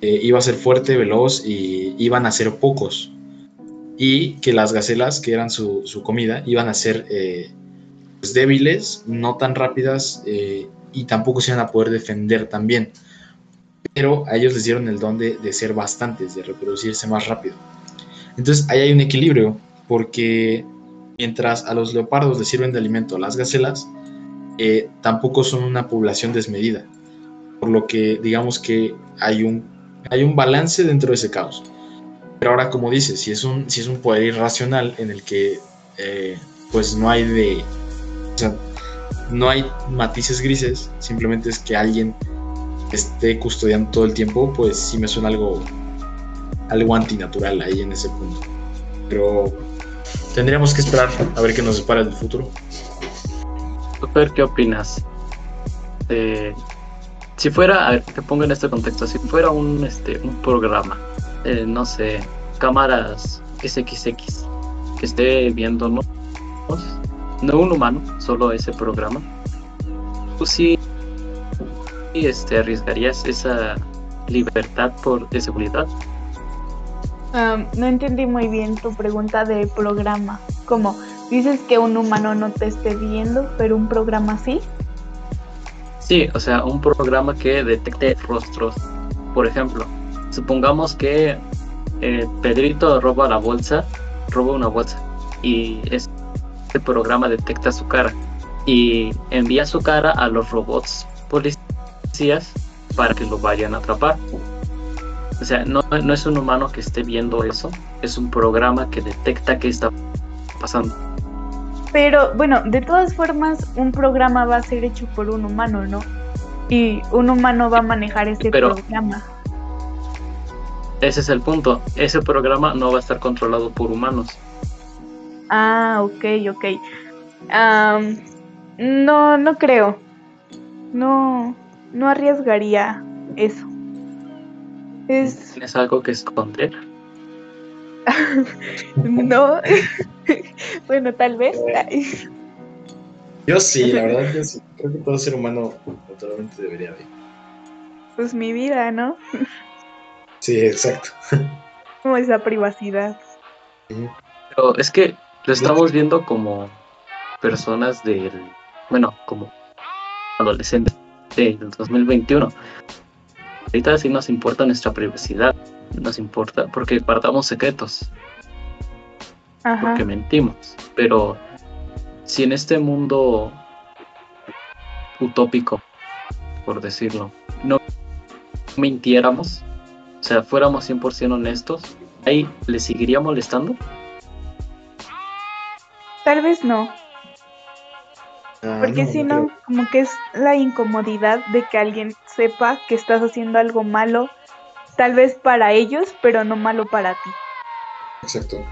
eh, iba a ser fuerte, veloz y iban a ser pocos. Y que las gacelas, que eran su, comida, iban a ser eh, pues, débiles, no tan rápidas eh, y tampoco se iban a poder defender tan bien. Pero a ellos les dieron el don de, de ser bastantes, de reproducirse más rápido. Entonces ahí hay un equilibrio, porque mientras a los leopardos les sirven de alimento las gacelas, tampoco son una población desmedida. Por lo que digamos que hay un hay un balance dentro de ese caos. Pero ahora, como dices, si es un, si es un poder irracional en el que eh, pues no hay de. No hay matices grises, simplemente es que alguien esté custodiando todo el tiempo, pues sí me suena algo, algo antinatural ahí en ese punto. Pero tendríamos que esperar a ver qué nos depara el futuro. Super, ¿qué opinas? Eh, si fuera, te pongo en este contexto, si fuera un, este, un programa, eh, no sé, cámaras XXX, que esté viendo, ¿no? un humano, solo ese programa, pues sí, este, arriesgarías esa libertad por de seguridad. no entendí muy bien tu pregunta de programa. Como dices que un humano no te esté viendo, pero un programa sí. Sí, o sea, un programa que detecte rostros. Por ejemplo, supongamos que eh, Pedrito roba la bolsa, roba una bolsa y este programa detecta su cara y envía su cara a los robots policías para que lo vayan a atrapar. O sea, no, no es un humano que esté viendo eso, es un programa que detecta qué está pasando. Pero bueno, de todas formas, un programa va a ser hecho por un humano, ¿no? Y un humano va a manejar ese programa. Ese es el punto. Ese programa no va a estar controlado por humanos. Ah, ok, ok. no, no creo. No, no arriesgaría eso. Es... [LAUGHS] ¿Tienes algo que esconder? [LAUGHS] no. [LAUGHS] bueno, tal vez. yo sí, la verdad, yo sí. Creo que todo ser humano naturalmente debería haber. Pues mi vida, ¿no? Sí, exacto. [LAUGHS] Como esa privacidad. Pero es que lo estamos viendo como personas del, bueno, como adolescentes del 2021. Ahorita sí nos importa nuestra privacidad, nos importa porque guardamos secretos, porque mentimos, pero si en este mundo utópico, por decirlo, no mintiéramos, sea, fuéramos 100% honestos, ahí le seguiría molestando. Tal vez no. Ah, porque si no, como que es la incomodidad de que alguien sepa que estás haciendo algo malo, tal vez para ellos, pero no malo para ti. Exacto.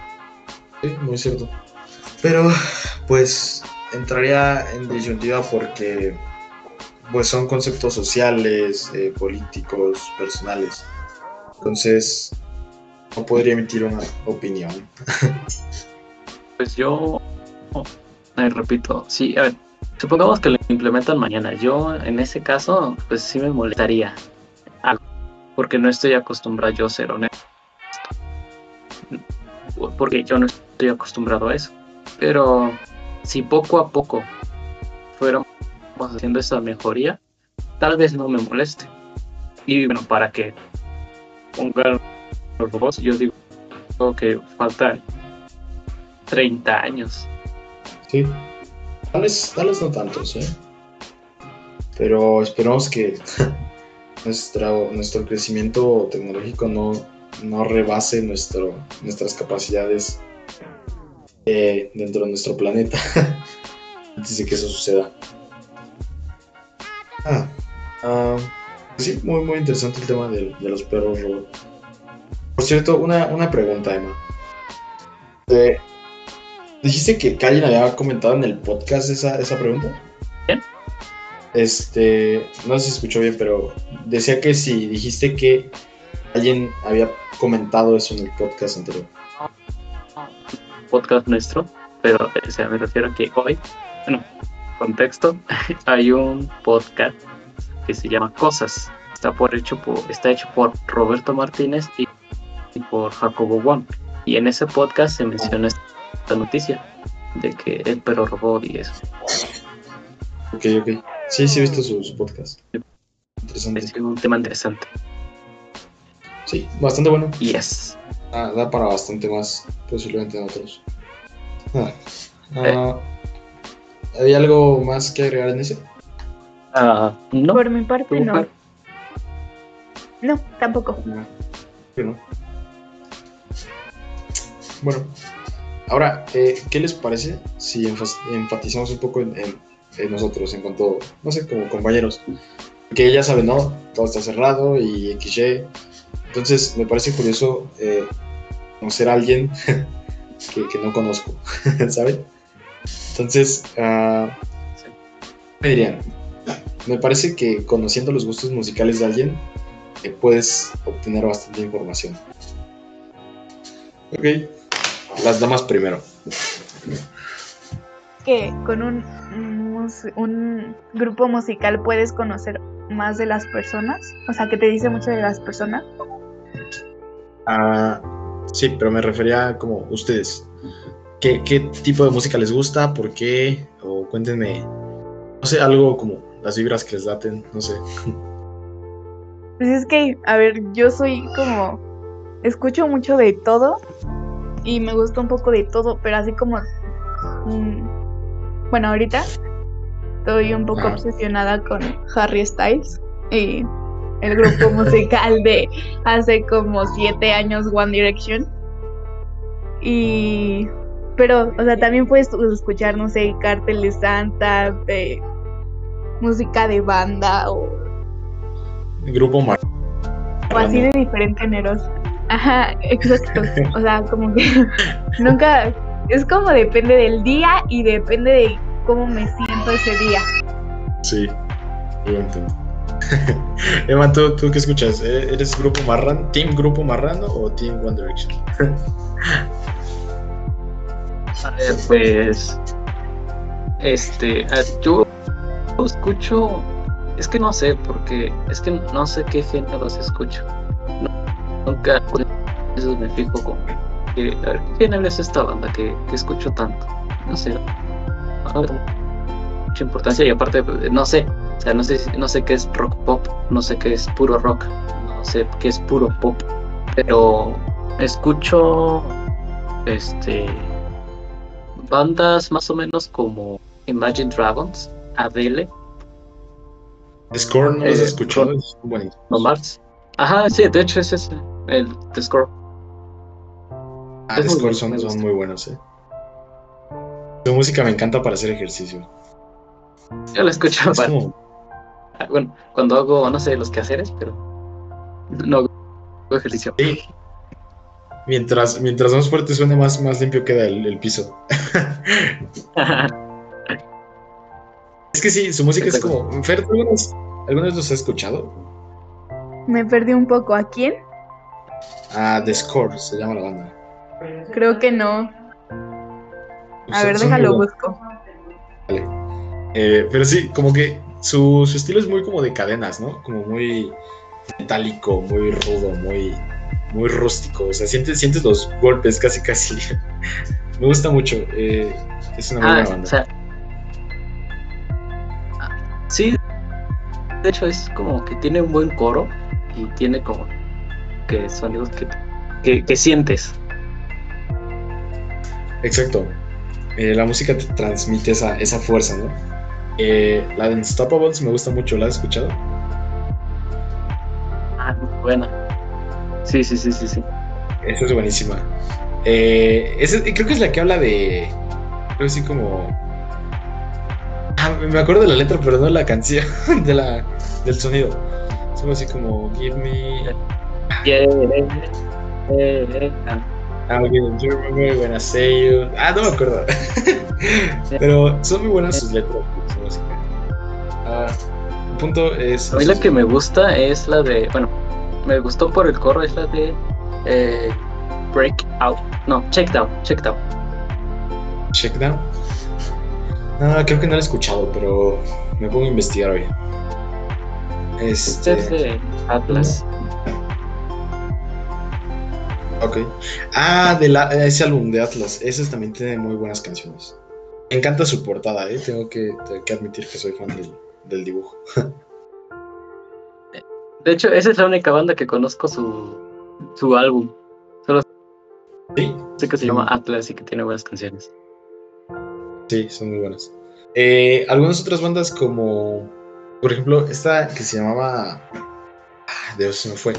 Sí, muy cierto. Pero, pues, entraría en disyuntiva porque, pues, son conceptos sociales, eh, políticos, personales. Entonces, no podría emitir una opinión. pues yo, repito, sí, a ver, Supongamos que lo implementan mañana. Yo, en ese caso, pues sí me molestaría algo, porque no estoy acostumbrado yo a ser honesto. Porque yo no estoy acostumbrado a eso. Pero si poco a poco fuéramos haciendo esa mejoría, tal vez no me moleste. Y bueno, para que pongan los robots, yo digo que faltan 30 años. Sí. Tal vez, no tantos, ¿eh? Pero esperamos que [LAUGHS] nuestro, nuestro crecimiento tecnológico no, no rebase nuestro, nuestras capacidades eh, dentro de nuestro planeta [LAUGHS] antes de que eso suceda. Ah, ah, sí, muy, muy interesante el tema de, los perros robot. Por cierto, una, una pregunta, Emma. Eh, Dijiste que alguien había comentado en el podcast esa, esa pregunta. ¿Quién? Este, no sé si escuchó bien, pero decía que si dijiste que alguien había comentado eso en el podcast anterior. Podcast nuestro, pero o sea, me refiero a que hoy, bueno, contexto, [LAUGHS] hay un podcast que se llama Cosas. Está, por hecho por, está hecho por Roberto Martínez y, por Jacobo Wong. Y en ese podcast se menciona esta noticia de que el perro robot y eso. Ok, ok. Sí, sí he visto sus podcasts. Interesante. Es un tema interesante. Sí, bastante bueno. Yes. Ah, da para bastante más, posiblemente en otros. Ah, ah, ¿Hay algo más que agregar en ese? Ah, no. Por mi parte, ¿Tu no. No, tampoco. No. Sí, ¿no? Bueno, ahora, eh, ¿qué les parece si enfatizamos un poco en, en- en nosotros, en cuanto, no sé, como compañeros? Porque ya saben, ¿no? Todo está cerrado y XY. Entonces, me parece curioso eh, conocer a alguien [LAUGHS] que, que no conozco, [LAUGHS] ¿saben? Entonces, ah, me dirían, me parece que conociendo los gustos musicales de alguien, eh, puedes obtener bastante información. Ok, las damas primero. Que con un, un grupo musical puedes conocer más de las personas. O sea, que te dice mucho de las personas. Ah, sí, pero me refería a como ustedes. ¿Qué, qué tipo de música les gusta? ¿Por qué? O cuéntenme, no sé, algo como las vibras que les daten, no sé. Pues es que, a ver, yo soy como. Escucho mucho de todo. Y me gusta un poco de todo, pero así como. mm, bueno, ahorita estoy un poco obsesionada con Harry Styles. Y el grupo [LAUGHS] musical de hace como siete años, One Direction. Y. Pero, o sea, también puedes escuchar, no sé, Cártel de Santa, de música de banda o Grupo Mar. o así de diferentes géneros. Ajá, exacto. O sea, como que [LAUGHS] nunca. Es como depende del día y depende de cómo me siento ese día. Sí, yo entiendo. [LAUGHS] Emma, ¿tú, ¿tú qué escuchas? ¿E- ¿Eres Grupo Marrano? ¿Team Grupo Marrano o Team One Direction? [LAUGHS] A ver, pues. Este. Yo escucho. Es que no sé, porque. Es que no sé qué géneros escucho. Nunca. Eso me fijo como. Que, a ¿qué género es esta banda que, que escucho tanto? No sé. No tomo mucha importancia y aparte, pues, no sé. O sea, no sé, no sé qué es rock pop, no sé qué es puro rock, no sé qué es puro pop, pero escucho este bandas más o menos como Imagine Dragons, Adele, Score no los Eh, escuchado, es buenísimo. no Mars. Ajá, sí, de hecho es ese, el The Score. Ah, muy Score son, son muy buenos, eh. Su música me encanta para hacer ejercicio. Yo la escucho Es para- como, bueno, cuando hago, no sé, los quehaceres, pero no hago ejercicio. sí. Mientras, mientras más fuerte suene, más, más limpio queda el, el piso. [LAUGHS] Es que sí, su música es como. Fer, ¿tú algunas, algunas los has escuchado? Me perdí un poco. ¿A quién? Ah, The Score se llama la banda. Creo que no. A Son- ver, déjalo busco. Eh, pero sí, como que su, su estilo es muy como de cadenas, ¿no? Como muy metálico, muy rudo, muy, muy rústico. O sea, sientes, sientes los golpes casi, casi. [LAUGHS] Me gusta mucho. eh, es una muy Ah, buena o banda. sea. Sí, de hecho es como que tiene un buen coro y tiene como que sonidos que, que, que sientes. Exacto. Eh, la música te transmite esa, esa fuerza, ¿no? Eh, la de Unstoppables me gusta mucho, ¿la has escuchado? Ah, muy buena. Sí, sí, sí, sí, sí. Esa es buenísima. Eh, esa- creo que es la que habla de. Creo así como. Ah, me acuerdo de la letra, pero no de la canción, [LAUGHS] de la, del sonido. Es algo así como Give me. Yeah, eh, eh, ah, I'll give you remember when I say you. Ah, no me acuerdo. [LAUGHS] pero son muy buenas sus letras, su música. Ah, el punto es. A mí la que me gusta es la de, bueno, me gustó por el coro, es la de eh, Break Out, no, Check Down, Check Down. Checkdown. No, creo que no lo he escuchado, pero me pongo a investigar hoy. Este Este. es de Atlas. Ok. Ah, de la, ese álbum de Atlas. Ese también tiene muy buenas canciones. Me encanta su portada, ¿eh? Tengo que, tengo que admitir que soy fan del, del dibujo. [LAUGHS] De hecho, esa es la única banda que conozco su, su álbum. Sí, Sé que se llama Atlas y que tiene buenas canciones. Sí, son muy buenas. Eh, algunas otras bandas como, por ejemplo, esta que se llamaba... Ah, Dios, se me fue.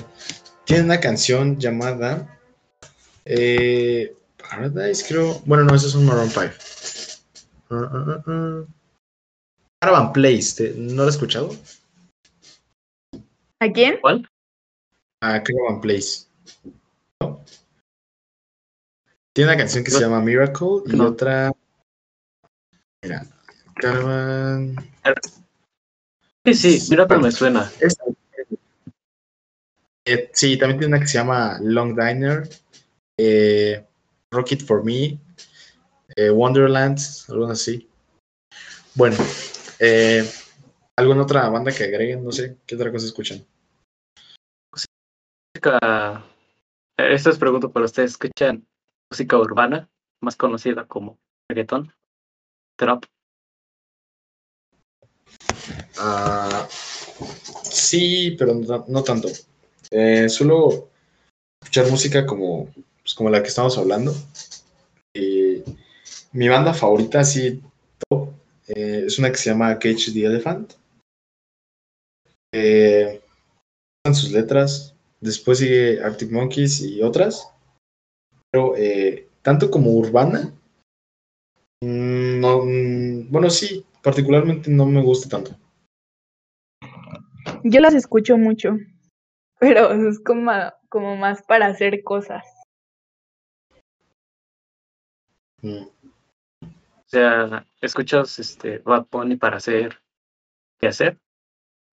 Tiene una canción llamada... Eh, Paradise, creo. Bueno, no, eso es un Maroon 5. Ah, ah, ah, ah. Caravan Place, ¿te- ¿no lo has escuchado? ¿A quién? ¿Cuál? Ah, Caravan Place. ¿No? Tiene una canción que se llama Miracle y No. otra. Mira, Caravan. Sí, sí, mira cómo me suena. Esta. Eh, sí, también tiene una que se llama Long Diner, eh, Rocket for Me, eh, Wonderland, algo así. Bueno, eh, ¿alguna otra banda que agreguen? No sé, ¿qué otra cosa escuchan? Música. eh, Esto es pregunto para ustedes. ¿Escuchan música urbana, más conocida como reggaetón? Trap. Ah, sí, pero no, tanto. Eh, suelo escuchar música como, pues, como la que estamos hablando. Mi banda favorita, así, top, eh, es una que se llama Cage the Elephant. Eh, están sus letras. Después sigue Arctic Monkeys y otras. Pero tanto como urbana, no, mm, bueno, sí, particularmente no me gusta tanto. Yo las escucho mucho, [LAUGHS] pero es como, como más para hacer cosas. Mm. O sea, ¿escuchas este Bad Bunny para hacer qué hacer?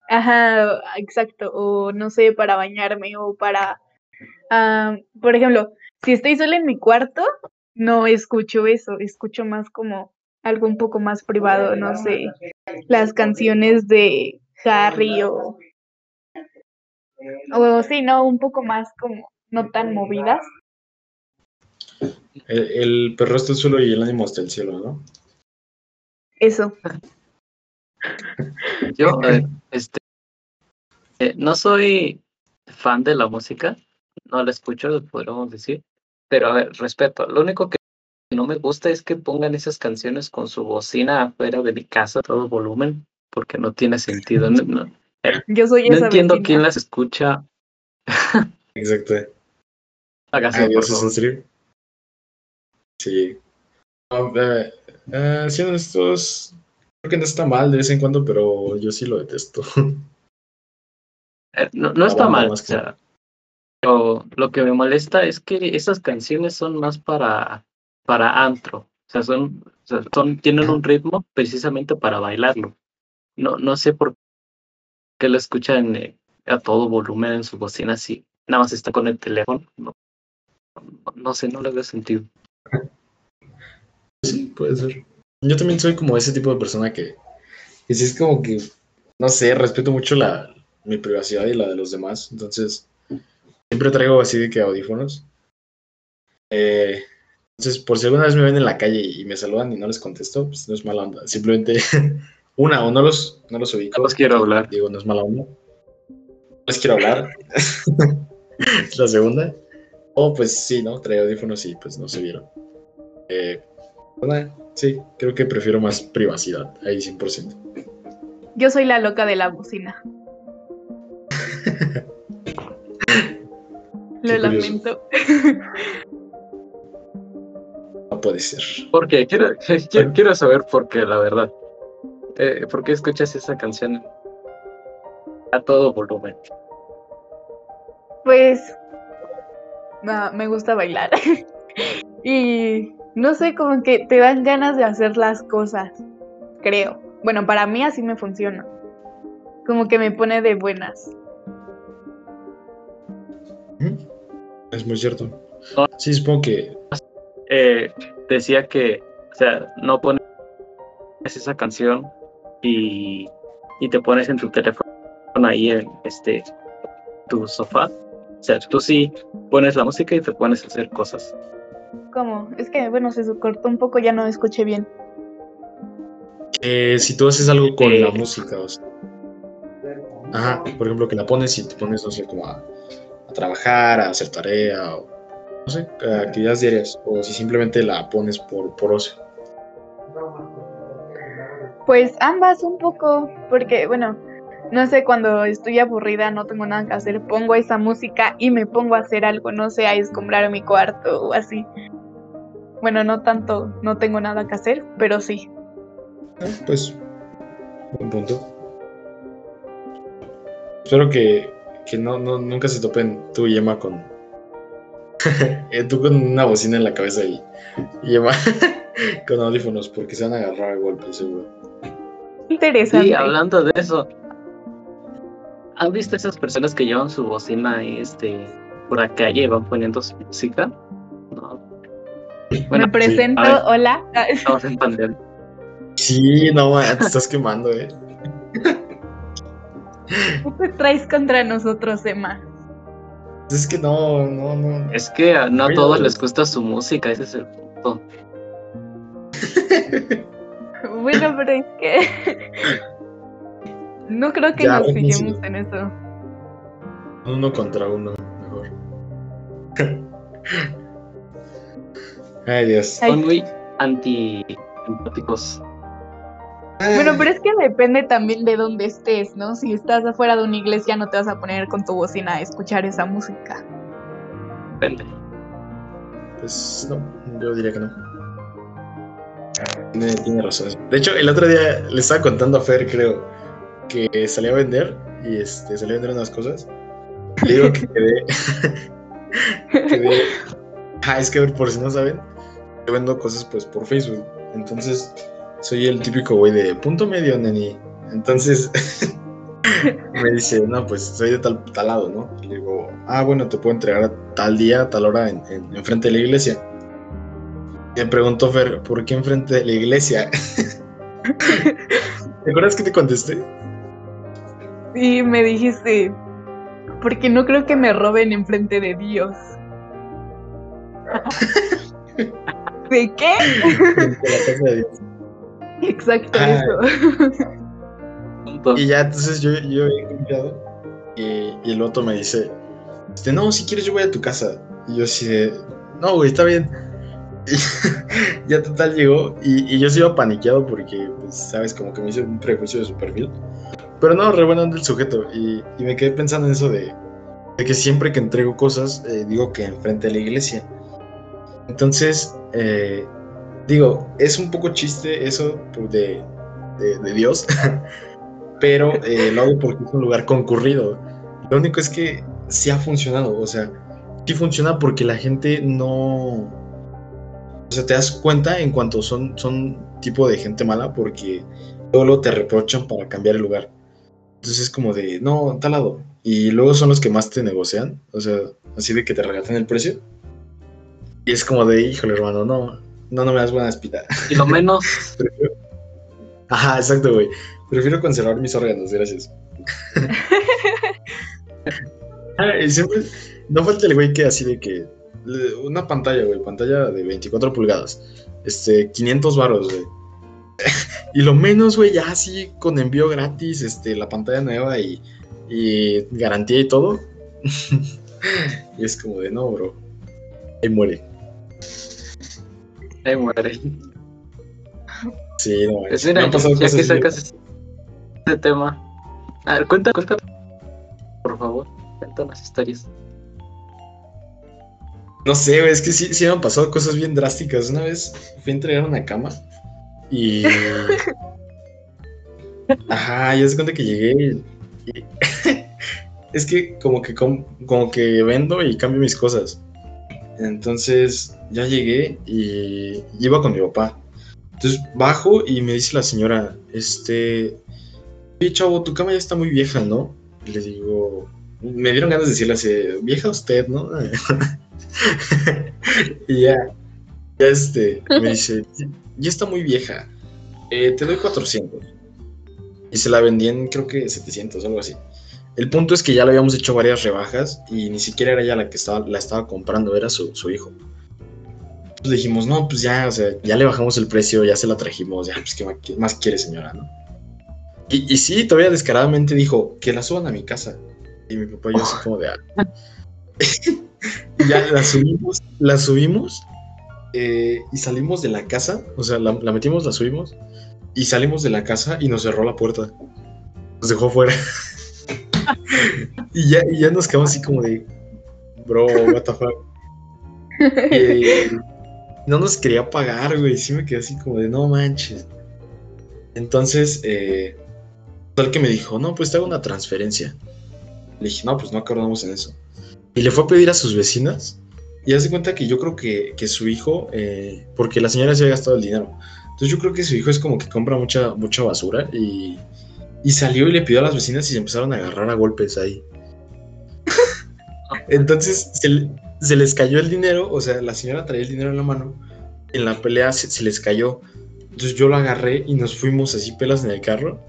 Ajá, exacto. O no sé, para bañarme o para, ah, por ejemplo, si estoy sola en mi cuarto, no escucho eso, escucho más como algo un poco más privado, no sé, las canciones de Harry o, o sí, no, un poco más como no tan movidas. El, el perro está el suelo y el ánimo está el cielo, ¿no? Eso. [LAUGHS] Yo, ver, este, eh, no soy fan de la música, no la escucho, podríamos decir, pero a ver, respeto. Lo único que no me gusta es que pongan esas canciones con su bocina afuera de mi casa a todo volumen, porque no tiene sentido. No, no- Yo soy no esa entiendo vecina. quién las escucha. Exacto. Hágase, por Dios, ¿es favor. Sí. No, eh, eh, siendo estos, creo que no está mal de vez en cuando, pero yo sí lo detesto. Eh, no, no está mal, o más que sea, pero lo que me molesta es que esas canciones son más para, para antro, o sea, son, son, tienen un ritmo precisamente para bailarlo. No, no sé por qué lo escuchan eh, a todo volumen en su bocina si nada más está con el teléfono. No, no, no sé, no le veo sentido. Sí, puede ser. Yo también soy como ese tipo de persona que, que sí es como que, no sé, respeto mucho la, mi privacidad y la de los demás. Entonces, siempre traigo así de que audífonos. Eh, entonces, por si alguna vez me ven en la calle y me saludan y no les contesto, pues no es mala onda. Simplemente, [LAUGHS] una, o no los, no los ubico. No los quiero hablar. Digo, no es mala onda. No les quiero hablar. Es [LAUGHS] la segunda. O pues sí, ¿no? Trae audífonos y pues no se vieron. Eh, nada, sí, creo que prefiero más privacidad, ahí 100%. Yo soy la loca de la bocina. [LAUGHS] Lo lamento. [LAUGHS] No puede ser. ¿Por qué? Quiero, [LAUGHS] quiero, quiero saber por qué, la verdad. Eh, ¿Por qué escuchas esa canción a todo volumen? Pues me gusta bailar. [LAUGHS] y no sé, como que te dan ganas de hacer las cosas, creo. Bueno, para mí así me funciona. Como que me pone de buenas. Es muy cierto. No. Sí, supongo que. eh, decía que, o sea, no pones esa canción y, y te pones en tu teléfono ahí en este tu sofá. O sea, tú sí pones la música y te pones a hacer cosas. ¿Cómo? Es que, bueno, se cortó un poco, ya no escuché bien. Eh, si tú haces algo con la Eh. música, o sea. Ajá, por ejemplo, que la pones y te pones, no sé, como a, a trabajar, a hacer tarea, o no sé, actividades diarias, o si simplemente la pones por, por ocio. Pues ambas un poco, porque bueno, no sé, cuando estoy aburrida, no tengo nada que hacer, pongo esa música y me pongo a hacer algo, no sé, a escombrar mi cuarto o así. Bueno, no tanto, no tengo nada que hacer, pero sí. Pues, buen punto. Espero que, que no, no, nunca se topen tú y Emma con. eh, tú con una bocina en la cabeza y, y Emma [LAUGHS] con audífonos, porque se van a agarrar a golpes, seguro. Interesante. Sí, hablando de eso. ¿Han visto esas personas que llevan su bocina y este por la calle y van poniendo su música? No. me presento, hola. estamos en pandemia. Sí, no, man, te estás quemando, eh. [LAUGHS] ¿Qué te traes contra nosotros, Emma? Es que no, no, no. Es que a- no a todos les gusta su música, ese es el punto. [LAUGHS] Bueno, pero es que [LAUGHS] no creo que Ya, nos fijemos en eso. Uno contra uno, mejor. [LAUGHS] Ay, Dios. Ay. Son muy anti empáticos. Bueno, pero es que depende también de dónde estés, ¿no? Si estás afuera de una iglesia no te vas a poner con tu bocina a escuchar esa música. Depende. Pues no, yo diría que no. Tiene, tiene razón. De hecho, el otro día le estaba contando a Fer, creo, que salí a vender y este, salí a vender unas cosas. Le digo que quedé. [LAUGHS] quedé. Ah, es que por si no saben, yo vendo cosas pues por Facebook. Entonces, soy el típico güey de punto medio, neni. Entonces, [LAUGHS] me dice, no, pues soy de tal, tal lado, ¿no? Y le digo, ah, bueno, te puedo entregar a tal día, a tal hora en, en, enfrente de la iglesia. Me preguntó Fer, ¿por qué enfrente de la iglesia? [LAUGHS] ¿Te acuerdas que te contesté? Y me dijiste, porque no creo que me roben enfrente de Dios. [LAUGHS] ¿De qué? De la casa de Dios. [LAUGHS] Exacto, Ah. eso. [LAUGHS] Y ya, entonces yo, yo he confiado. Y, y el otro me dice, este, no, si quieres yo voy a tu casa. Y yo así de, no, güey, está bien. [LAUGHS] Y ya total llegó. Y, y yo sí iba paniqueado porque, pues, sabes, como que me hice un prejuicio de su perfil. Pero no, re bueno el sujeto. Y, y me quedé pensando en eso de, de que siempre que entrego cosas, eh, digo que enfrente de la iglesia. Entonces, eh, digo, es un poco chiste eso pues, de, de, Dios. [LAUGHS] pero eh, lo hago porque es un lugar concurrido. Lo único es que sí ha funcionado, o sea, sí funciona porque la gente no... O sea, te das cuenta en cuanto son, son tipo de gente mala porque luego, te reprochan para cambiar el lugar. Entonces es como de, no, tal lado. Y luego son los que más te negocian, o sea, así de que te regalan el precio. Y es como de, híjole, hermano, no, no, no me das buena espita. Y lo menos, [LAUGHS] Ajá, exacto, güey. Prefiero conservar mis órganos, gracias. [LAUGHS] Ah, siempre, no falta el güey que así de que una pantalla, güey, pantalla de 24 pulgadas, este, 500 varos, güey. [LAUGHS] y lo menos, güey, ya así con envío gratis, este, la pantalla nueva y, y garantía y todo. y es como de, no, bro, ahí muere. Ahí muere. Sí, no, han pasado ya que sacas este tema. A ver, cuenta, cuenta. Por favor, cuenta unas historias. No sé, es que sí, sí me han pasado cosas bien drásticas. Una vez fui a entregar una cama y. [LAUGHS] Ajá, ya se cuenta que llegué y. [LAUGHS] es que como que com- como que vendo y cambio mis cosas. Entonces ya llegué y iba con mi papá. Entonces bajo y me dice la señora, este. Oye, chavo, tu cama ya está muy vieja, ¿no? Y le digo. Me dieron ganas de decirle así, vieja usted, ¿no? [LAUGHS] y ya, ya este, me dice, ya está muy vieja, eh, te doy 400. Y se la vendí en creo que 700, algo así. El punto es que ya le habíamos hecho varias rebajas y ni siquiera era ella la que estaba, la estaba comprando, era su, su hijo. Entonces dijimos, no, pues ya, o sea, ya le bajamos el precio, ya se la trajimos, ya, pues qué más quiere señora, ¿no? Y, y sí, todavía descaradamente dijo, que la suban a mi casa. Y mi papá y yo así como de... "Ah". [LAUGHS] Ya la subimos, la subimos eh, y salimos de la casa, o sea, la, la metimos, la subimos y salimos de la casa y nos cerró la puerta. Nos dejó fuera. Y, ya, y ya nos quedamos así como de, bro, what the fuck. No nos quería pagar, güey. Sí me quedé así como de, no manches. Entonces, eh, tal que me dijo, no, pues te hago una transferencia. Le dije, no, pues no acordamos en eso. Y le fue a pedir a sus vecinas. Y hace cuenta que yo creo que, que su hijo, eh, porque la señora se había gastado el dinero. Entonces yo creo que su hijo es como que compra mucha, mucha basura y, y salió y le pidió a las vecinas y se empezaron a agarrar a golpes ahí. [LAUGHS] Entonces se, se les cayó el dinero, o sea, la señora traía el dinero en la mano, en la pelea se, se les cayó. Entonces yo lo agarré y nos fuimos así pelas en el carro.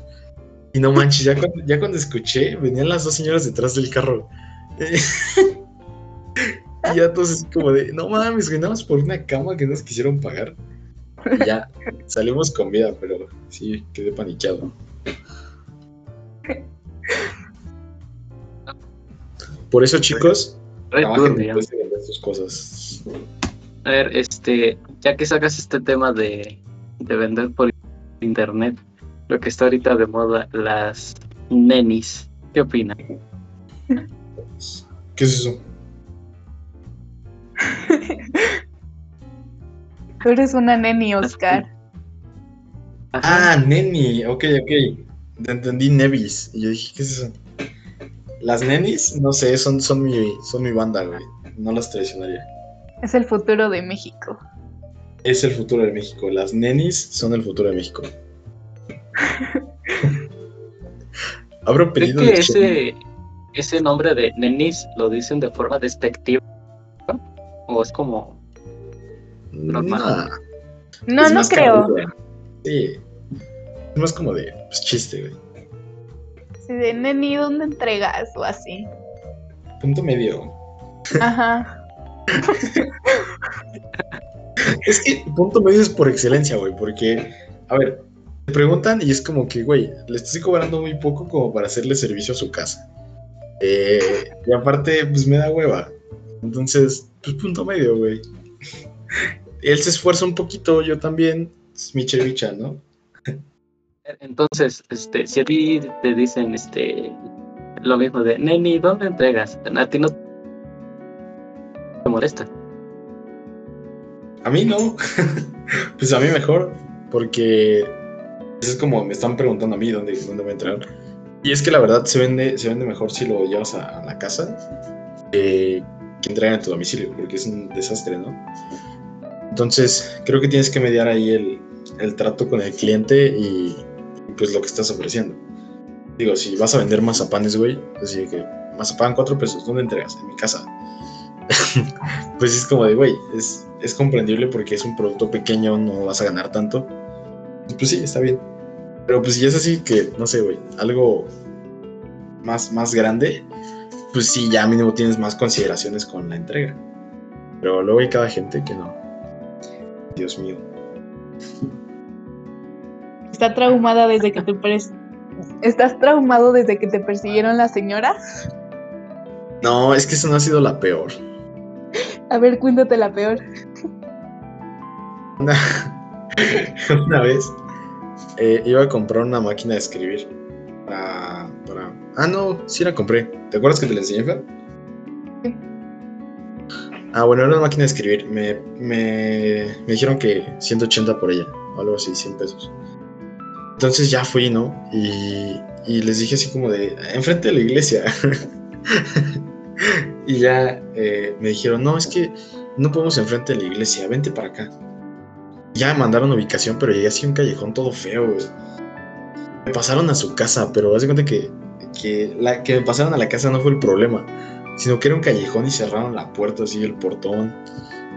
Y no manches, ya cuando, ya cuando escuché, venían las dos señoras detrás del carro. [LAUGHS] y ya así como de, no mames, más por una cama que nos quisieron pagar. Ya salimos con vida, pero sí, quedé paniqueado. Por eso, chicos, trabajen de sus cosas. A ver, este, ya que sacas este tema de, de vender por internet, lo que está ahorita de moda, las nenis, ¿qué opinan? ¿Qué es eso? Tú eres una neni, Oscar. Ah, Neni, ok, ok. Te Entendí Nevis. Y yo dije, ¿qué es eso? Las nenis, no sé, son, son, mi, son mi banda, güey. No las traicionaría. Es el futuro de México. Es el futuro de México. Las nenis son el futuro de México. [LAUGHS] Abro ¿Crees pedido que de Chevy. ese, ese nombre de nenis lo dicen de forma despectiva? ¿O es como normal? Nah, No, es no creo. cabrón. Sí. Es más como de pues, chiste, güey. Sí, de neni, ¿dónde entregas? O así. Punto medio. Ajá. [LAUGHS] Es que punto medio es por excelencia, güey, porque, a ver, te preguntan y es como que, güey, le estoy cobrando muy poco como para hacerle servicio a su casa. Eh, y aparte, pues me da hueva. Entonces, pues punto medio, güey. [LAUGHS] Él se esfuerza un poquito, yo también. Es mi chevicha, ¿no? Entonces, este, si a ti te dicen este lo mismo de neni, ¿dónde entregas? A ti no te molesta. A mí no. [LAUGHS] pues a mí mejor, porque es como me están preguntando a mí dónde, dónde voy a entrar. Y es que la verdad se vende, se vende mejor si lo llevas a, a la casa que entregan en tu domicilio, porque es un desastre, ¿no? Entonces, creo que tienes que mediar ahí el, el trato con el cliente y pues lo que estás ofreciendo. Digo, si vas a vender mazapanes, güey, así que mazapán cuatro pesos, ¿dónde entregas? En mi casa. [LAUGHS] pues es como de, güey, es, es comprendible porque es un producto pequeño, no vas a ganar tanto. Pues sí, está bien. Pero pues si es así que, no sé, güey, algo más, más grande, pues sí, ya mínimo tienes más consideraciones con la entrega. Pero luego hay cada gente que no. Dios mío. [LAUGHS] Está traumada desde que te pres- ¿Estás traumado desde que te persiguieron las señoras? No, es que eso no ha sido la peor. A ver, cuéntate la peor. Una, [LAUGHS] una vez eh, iba a comprar una máquina de escribir para, para... Ah, no, sí la compré. ¿Te acuerdas que te la enseñé, Fer? Sí. Ah, bueno, era una máquina de escribir. Me, me, me dijeron que 180 por ella, o algo así, 100 pesos. Entonces ya fui, ¿no? Y, les dije así como de, enfrente de la iglesia. [LAUGHS] y ya eh, me dijeron, no, es que no podemos enfrente de la iglesia, vente para acá. Ya me mandaron ubicación, pero llegué así a un callejón todo feo, güey. Me pasaron a su casa, pero haz de cuenta que, que, la, que me pasaron a la casa no fue el problema, sino que era un callejón y cerraron la puerta, así el portón.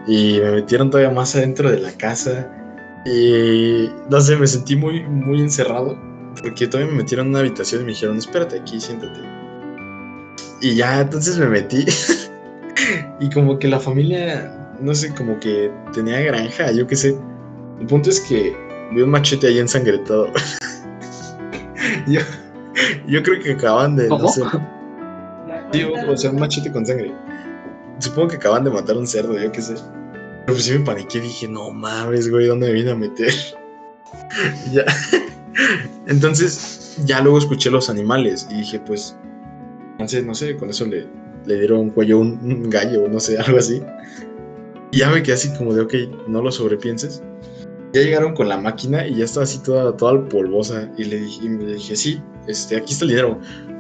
Y me metieron todavía más adentro de la casa. Y no sé, me sentí muy, muy encerrado, porque todavía me metieron en una habitación y me dijeron, espérate aquí, siéntate. Y ya, entonces me metí. [LAUGHS] y como que la familia, no sé, como que tenía granja, yo qué sé. El punto es que vi un machete ahí ensangretado. [LAUGHS] yo, yo creo que acaban de, no sé. Sí, o sea, un machete con sangre. Supongo que acaban de matar un cerdo, yo qué sé. Pues sí me paniqué dije, no mames, güey, ¿dónde me vine a meter? [LAUGHS] ya. Entonces, ya luego escuché los animales y dije, pues, sé, no sé, con eso le, le dieron cuello a un, un gallo, no sé, [LAUGHS] algo así. Y ya me quedé así como de, ok, no lo sobrepienses. Ya llegaron con la máquina y ya estaba así toda, toda polvosa. Y le dije, y le dije, sí, este, aquí está el dinero.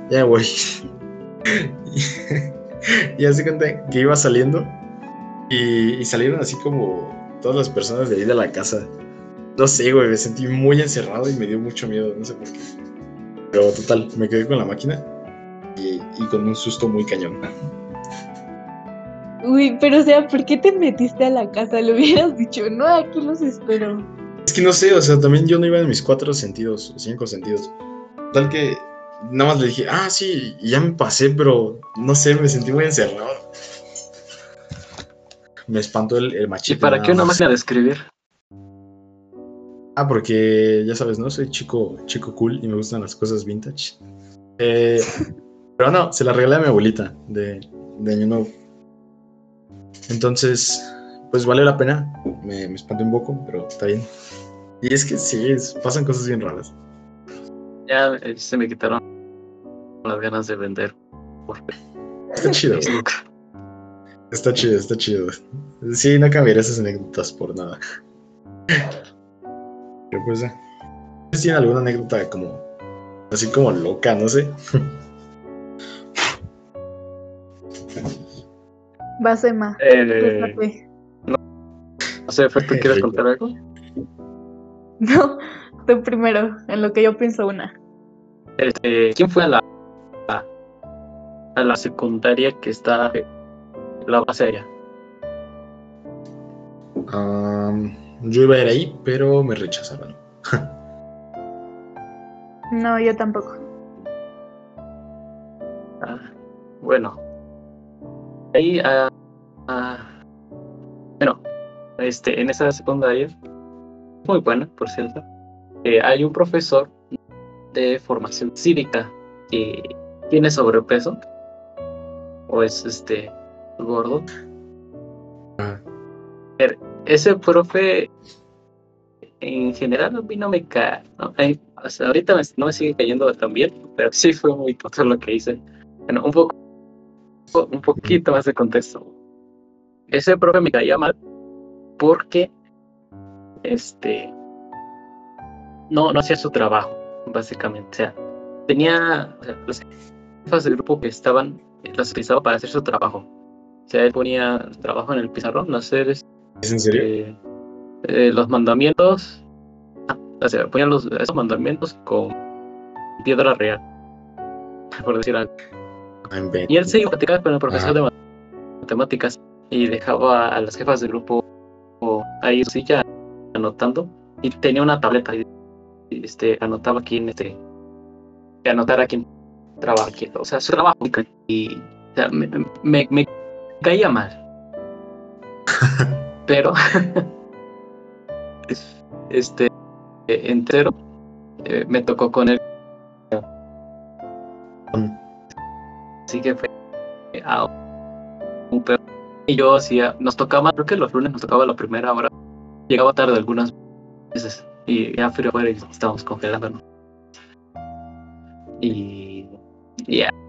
Ya, güey. [LAUGHS] y así cuenta que iba saliendo. Y, y salieron así como todas las personas de ahí de la casa. No sé, güey, me sentí muy encerrado y me dio mucho miedo, no sé por qué. Pero total, me quedé con la máquina y, y con un susto muy cañón. [LAUGHS] Uy, pero o sea, ¿por qué te metiste a la casa? Le hubieras dicho, no, aquí los espero. Es que no sé, o sea, también yo no iba en mis cuatro sentidos, cinco sentidos. Tal que nada más le dije, ah, sí, y ya me pasé, pero no sé, me sentí muy encerrado. Me espantó el, el ¿Y para qué una máquina de escribir? Ah, porque ya sabes, ¿no? Soy chico, chico cool y me gustan las cosas vintage. Eh, [LAUGHS] pero no, se la regalé a mi abuelita de, de Año Nuevo. Entonces, pues vale la pena. Me, me espanté un poco, pero está bien. Y es que sí, es- pasan cosas bien raras. Ya eh, se me quitaron las ganas de vender. Por Está chido. [LAUGHS] está chido, está chido. Sí, no cambiaría esas anécdotas por nada. Pero pues. ¿Ustedes tienen alguna anécdota como así como loca, no sé? Vas, Emma. Eh, Déjate. no sé, ¿tú quieres contar algo? [LAUGHS] No, tú primero, en lo que yo pienso una. Este, ¿Quién fue a la, a, a la secundaria que está la base allá? Am, yo iba a ir ahí, pero me rechazaron. [LAUGHS] No, yo tampoco. Ah, bueno. Ahí, ah, ah, bueno, este, en esa secundaria, muy buena, por cierto, eh, hay un profesor de formación cívica que tiene sobrepeso o es este gordo. Ah. Ese profe en general a mí no me cae, ¿no? Ay, o sea, ahorita me- no me sigue cayendo tan bien, pero sí fue muy tonto lo que hice. Bueno, un poco, un poquito más de contexto. Ese profe me caía mal porque, este, no, no hacía su trabajo, básicamente. O sea, tenía, o sea, las jefas del grupo que estaban, las utilizaba para hacer su trabajo. O sea, él ponía trabajo en el pizarrón, hacer este, ¿Es en serio? eh, eh, los mandamientos, ah, o sea, ponían los, esos mandamientos con piedra real, [LAUGHS] por decir algo. Bad. Y él se iba a platicar con el profesor Ajá. de matemáticas y dejaba a las jefas del grupo ahí su silla anotando y tenía una tableta y este, anotaba quién este, anotara quién trabaja aquí, o sea, su trabajo y o sea, me, me, me caía mal. [LAUGHS] Pero este entero eh, me tocó con él. Así que fue a un perro. Y yo hacía, nos tocaba, creo que los lunes nos tocaba la primera hora. Llegaba tarde algunas veces y ya frío afuera y estábamos congelándonos. Y ya ha-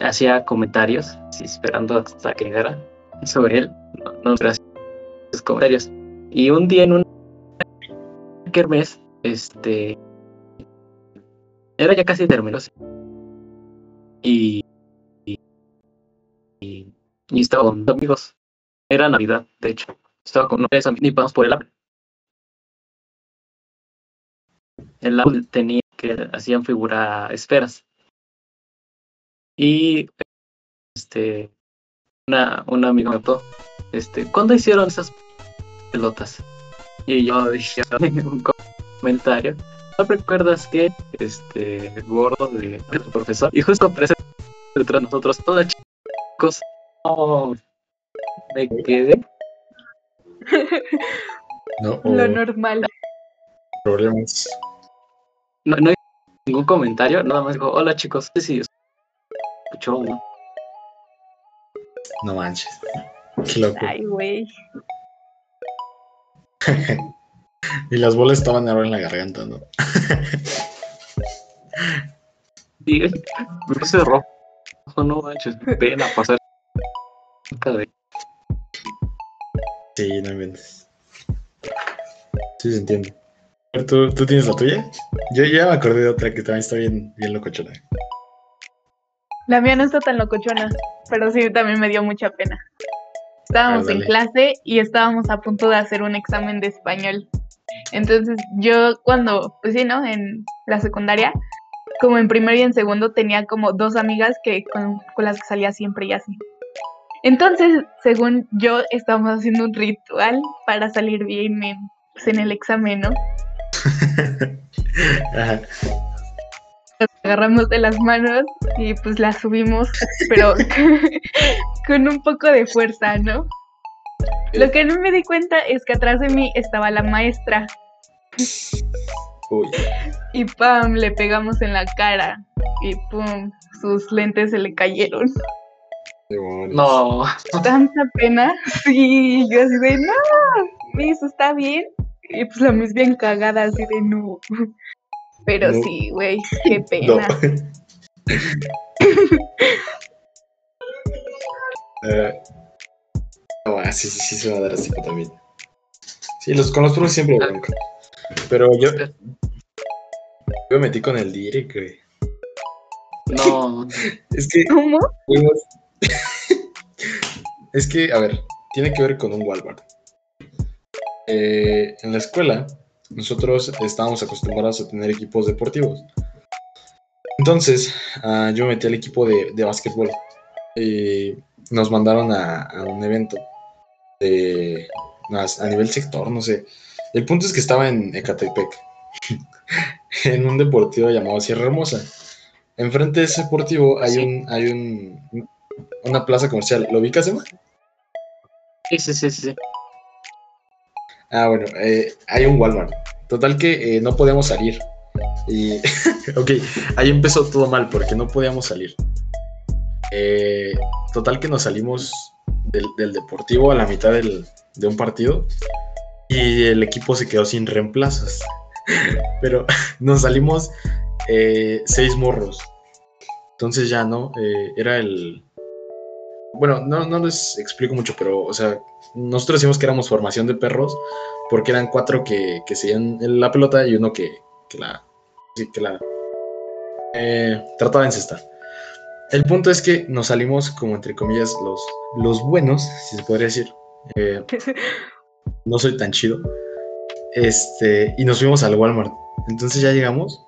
hacía comentarios, esperando hasta que llegara sobre él. No, no sus comentarios. Y un día en un kermés, este era ya casi terminó. sí. Y, y, y, estaba con amigos. Era Navidad, de hecho. Estaba con unos amigos y pasamos por el árbol. El árbol tenía que hacían figura esferas. Y este una, un amigo me preguntó, este, ¿cuándo hicieron esas pelotas? Y yo dije [LAUGHS] un comentario, ¿no recuerdas que este gordo de, profesor? Y justo para ese detrás de nosotros. Hola chicos. Oh, me quedé. [LAUGHS] No, Lo normal. problemas. No, no hay ningún comentario, nada más dijo, hola chicos. Sí, sí, escuchó, ¿no? No manches. Qué loco. Ay, güey. [LAUGHS] Y las bolas estaban ahora en la garganta, ¿no? Sí, me puse rojo. No manches, pena pasar. Sí, no inventes. Sí, se entiende. ¿Tú, ¿Tú tienes la tuya? Yo ya me acordé de otra que también está bien, bien locochona. La mía no está tan locochona, pero sí también me dio mucha pena. Estábamos Ah, en clase y estábamos a punto de hacer un examen de español. Entonces yo cuando, pues sí, ¿no? En la secundaria, como en primero y en segundo tenía como dos amigas que con, con las que salía siempre y así. Entonces, según yo, estábamos haciendo un ritual para salir bien en, pues, en el examen, ¿no? [LAUGHS] Ajá. Nos agarramos de las manos y pues las subimos, pero [LAUGHS] con un poco de fuerza, ¿no? Lo que no me di cuenta es que atrás de mí estaba la maestra Uy, y pam, le pegamos en la cara y pum, sus lentes se le cayeron. No, Tanta pena, sí, yo así de no, Miss, está bien. Y pues la Miss bien cagada, así de no. Pero No. sí, güey, qué No. pena. [LAUGHS] Eh, no, ah, sí, sí, sí se va a dar así también. Sí, los, con los pros siempre. Pero yo, yo me metí con el direct, güey. no, [LAUGHS] Es que ¿Cómo? fuimos- [LAUGHS] es que, a ver, tiene que ver con un Walmart. Eh, en la escuela, nosotros estábamos acostumbrados a tener equipos deportivos. Entonces, ah, yo me metí al equipo de, de básquetbol. Y nos mandaron a, a un evento de, a nivel sector, no sé. El punto es que estaba en Ecatepec, [LAUGHS] en un deportivo llamado Sierra Hermosa. Enfrente de ese deportivo hay Sí. un, hay un, una plaza comercial. ¿Lo ubicas, Emma? sí, sí, sí, sí. Ah, bueno, eh, hay un Walmart. Total que eh, no podíamos salir. [LAUGHS] Ok, ahí empezó todo mal porque no podíamos salir. Eh, total que nos salimos del, del deportivo a la mitad del- de un partido y el equipo se quedó sin reemplazos. [LAUGHS] Pero [LAUGHS] nos salimos seis morros. Entonces ya no, era el... Bueno, no, no les explico mucho, pero, o sea, nosotros decimos que éramos formación de perros porque eran cuatro que, que seguían la pelota y uno que, que la... Que la... eh, trataba de encestar. El punto es que nos salimos como entre comillas los, los buenos, si se podría decir. Eh, [LAUGHS] no soy tan chido. Este, y nos fuimos al Walmart. Entonces ya llegamos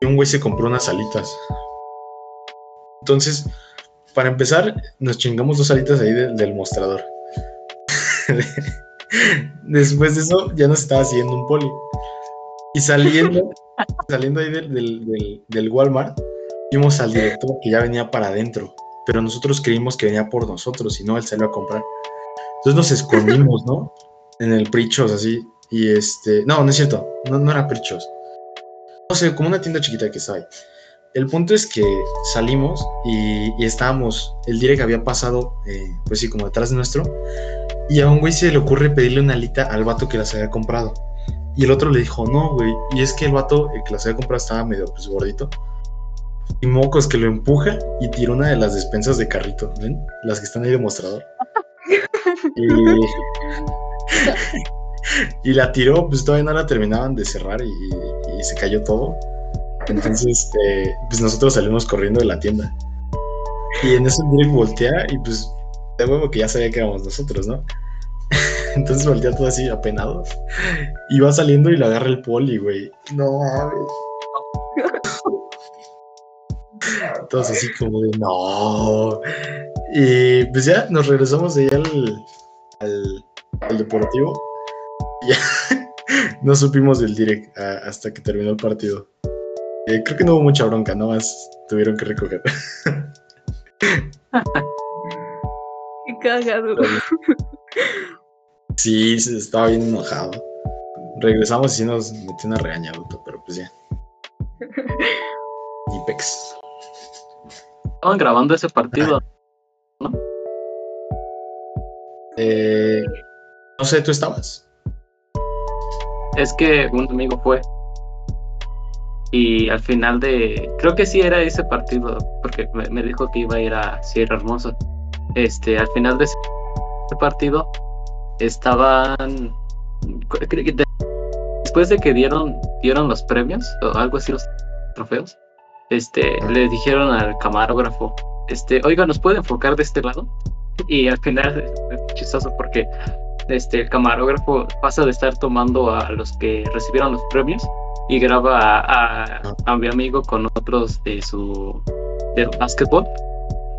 y un güey se compró unas alitas. Entonces, para empezar, nos chingamos dos alitas ahí de- del mostrador. [LAUGHS] Después de eso, ya nos estaba siguiendo un poli. Y saliendo, [LAUGHS] saliendo ahí del, del- del- del Walmart, vimos al director que ya venía para adentro. Pero nosotros creímos que venía por nosotros y no, él salió a comprar. Entonces nos escondimos, ¿no? En el Prichos, así. Y este. No, no es cierto. No, no era Prichos. No sé, como una tienda chiquita que está ahí. El punto es que salimos y, y estábamos. El direct había pasado, eh, pues sí, como detrás de nuestro. Y a un güey se le ocurre pedirle una alita al vato que las había comprado. Y el otro le dijo, no, güey. Y es que el vato el que las había comprado estaba medio pues gordito. Y mocos que lo empuja y tira una de las despensas de carrito, ¿ven? Las que están ahí de mostrador. Y, [LAUGHS] la tiró, pues todavía no la terminaban de cerrar y, se cayó todo. Entonces, este, pues nosotros salimos corriendo de la tienda. Y en eso direct voltea y pues de huevo que ya sabía que éramos nosotros, ¿no? [LAUGHS] Entonces voltea todo así apenado. Y va saliendo y lo agarra el poli, güey. No mames. [LAUGHS] Todos así como de no. Y pues ya nos regresamos de ahí al, al, al deportivo. Y [LAUGHS] ya no supimos del direct a- hasta que terminó el partido. Eh, creo que no hubo mucha bronca, no más tuvieron que recoger. Cagado. Sí, se estaba bien enojado. Regresamos y sí nos metió una regañadota, pero pues ya. Ipex. Estaban grabando ese partido. Eh, no sé, ¿tú estabas? Es que un amigo fue. Y al final de. Creo que sí era ese partido, porque me, me dijo que iba a ir a Sierra Hermosa. Este, al final de ese partido estaban. Después de que dieron, dieron los premios, o algo así, los trofeos, este, le dijeron al camarógrafo, este, oiga, ¿nos puede enfocar de este lado? Y al final es chistoso porque este, el camarógrafo pasa de estar tomando a los que recibieron los premios y graba a, a- a mi amigo con otros de su del básquetbol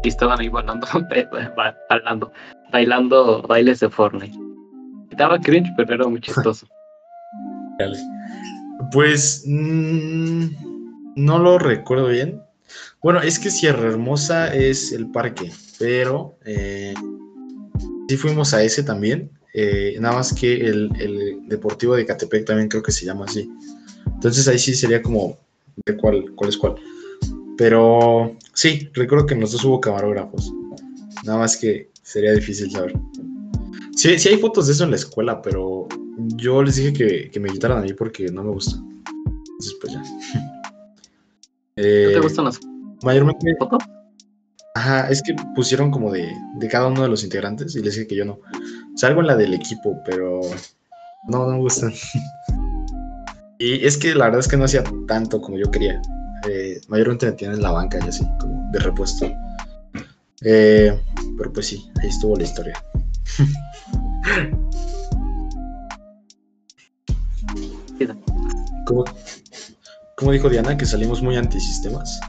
y estaban ahí bailando, [LAUGHS] ba- bailando, bailando bailes de Fortnite. Daba cringe, pero era muy chistoso. [LAUGHS] Dale. Pues mm, no lo recuerdo bien. Bueno, es que Sierra Hermosa es el parque, pero eh, sí fuimos a ese también. eh, nada más que el, el Deportivo de Catepec también creo que se llama así. Entonces ahí sí sería como de cuál, cuál es cuál. Pero sí, recuerdo que en los dos hubo camarógrafos. Nada más que sería difícil saber. Sí, sí hay fotos de eso en la escuela, pero yo les dije que, que me quitaran a mí porque no me gusta. Entonces, pues ya. [LAUGHS] ¿No Eh, te gustan las Mayormente, fotos? ajá, es que pusieron como de, de cada uno de los integrantes y les dije que yo no. Salgo en la del equipo, pero no, no me gustan. [LAUGHS] y es que la verdad es que no hacía tanto como yo quería. Eh, mayormente me tienen en la banca y así, como de repuesto. Eh, pero pues sí, ahí estuvo la historia. Mira, [LAUGHS] ¿Cómo, cómo dijo Diana? Que salimos muy antisistemas.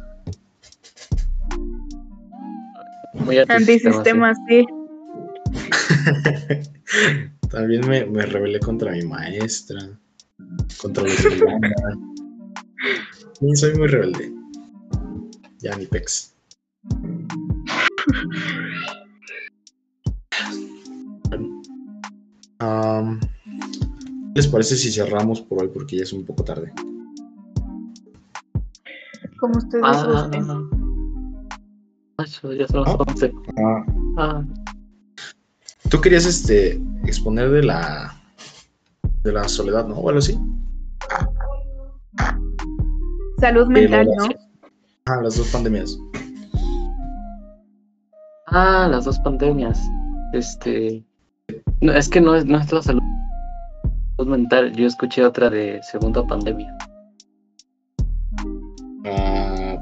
Muy antisistema, Antisistema, sí. [LAUGHS] También me, me rebelé contra mi maestra, contra los. [LAUGHS] Sí, soy muy rebelde. Ya, ni pex. ¿qué ¿Les parece si cerramos por hoy? Porque ya es un poco tarde. Como ustedes Ah, gusten. macho, ya son las ¿Ah? 11. Ah, Ah, Tú querías este exponer de la de la soledad, ¿no? O algo así. Salud mental, ¿no? Ah, las dos pandemias. Ah, las dos pandemias. Este. No, es que no es, no es la salud mental. Yo escuché otra de segunda pandemia. Ah,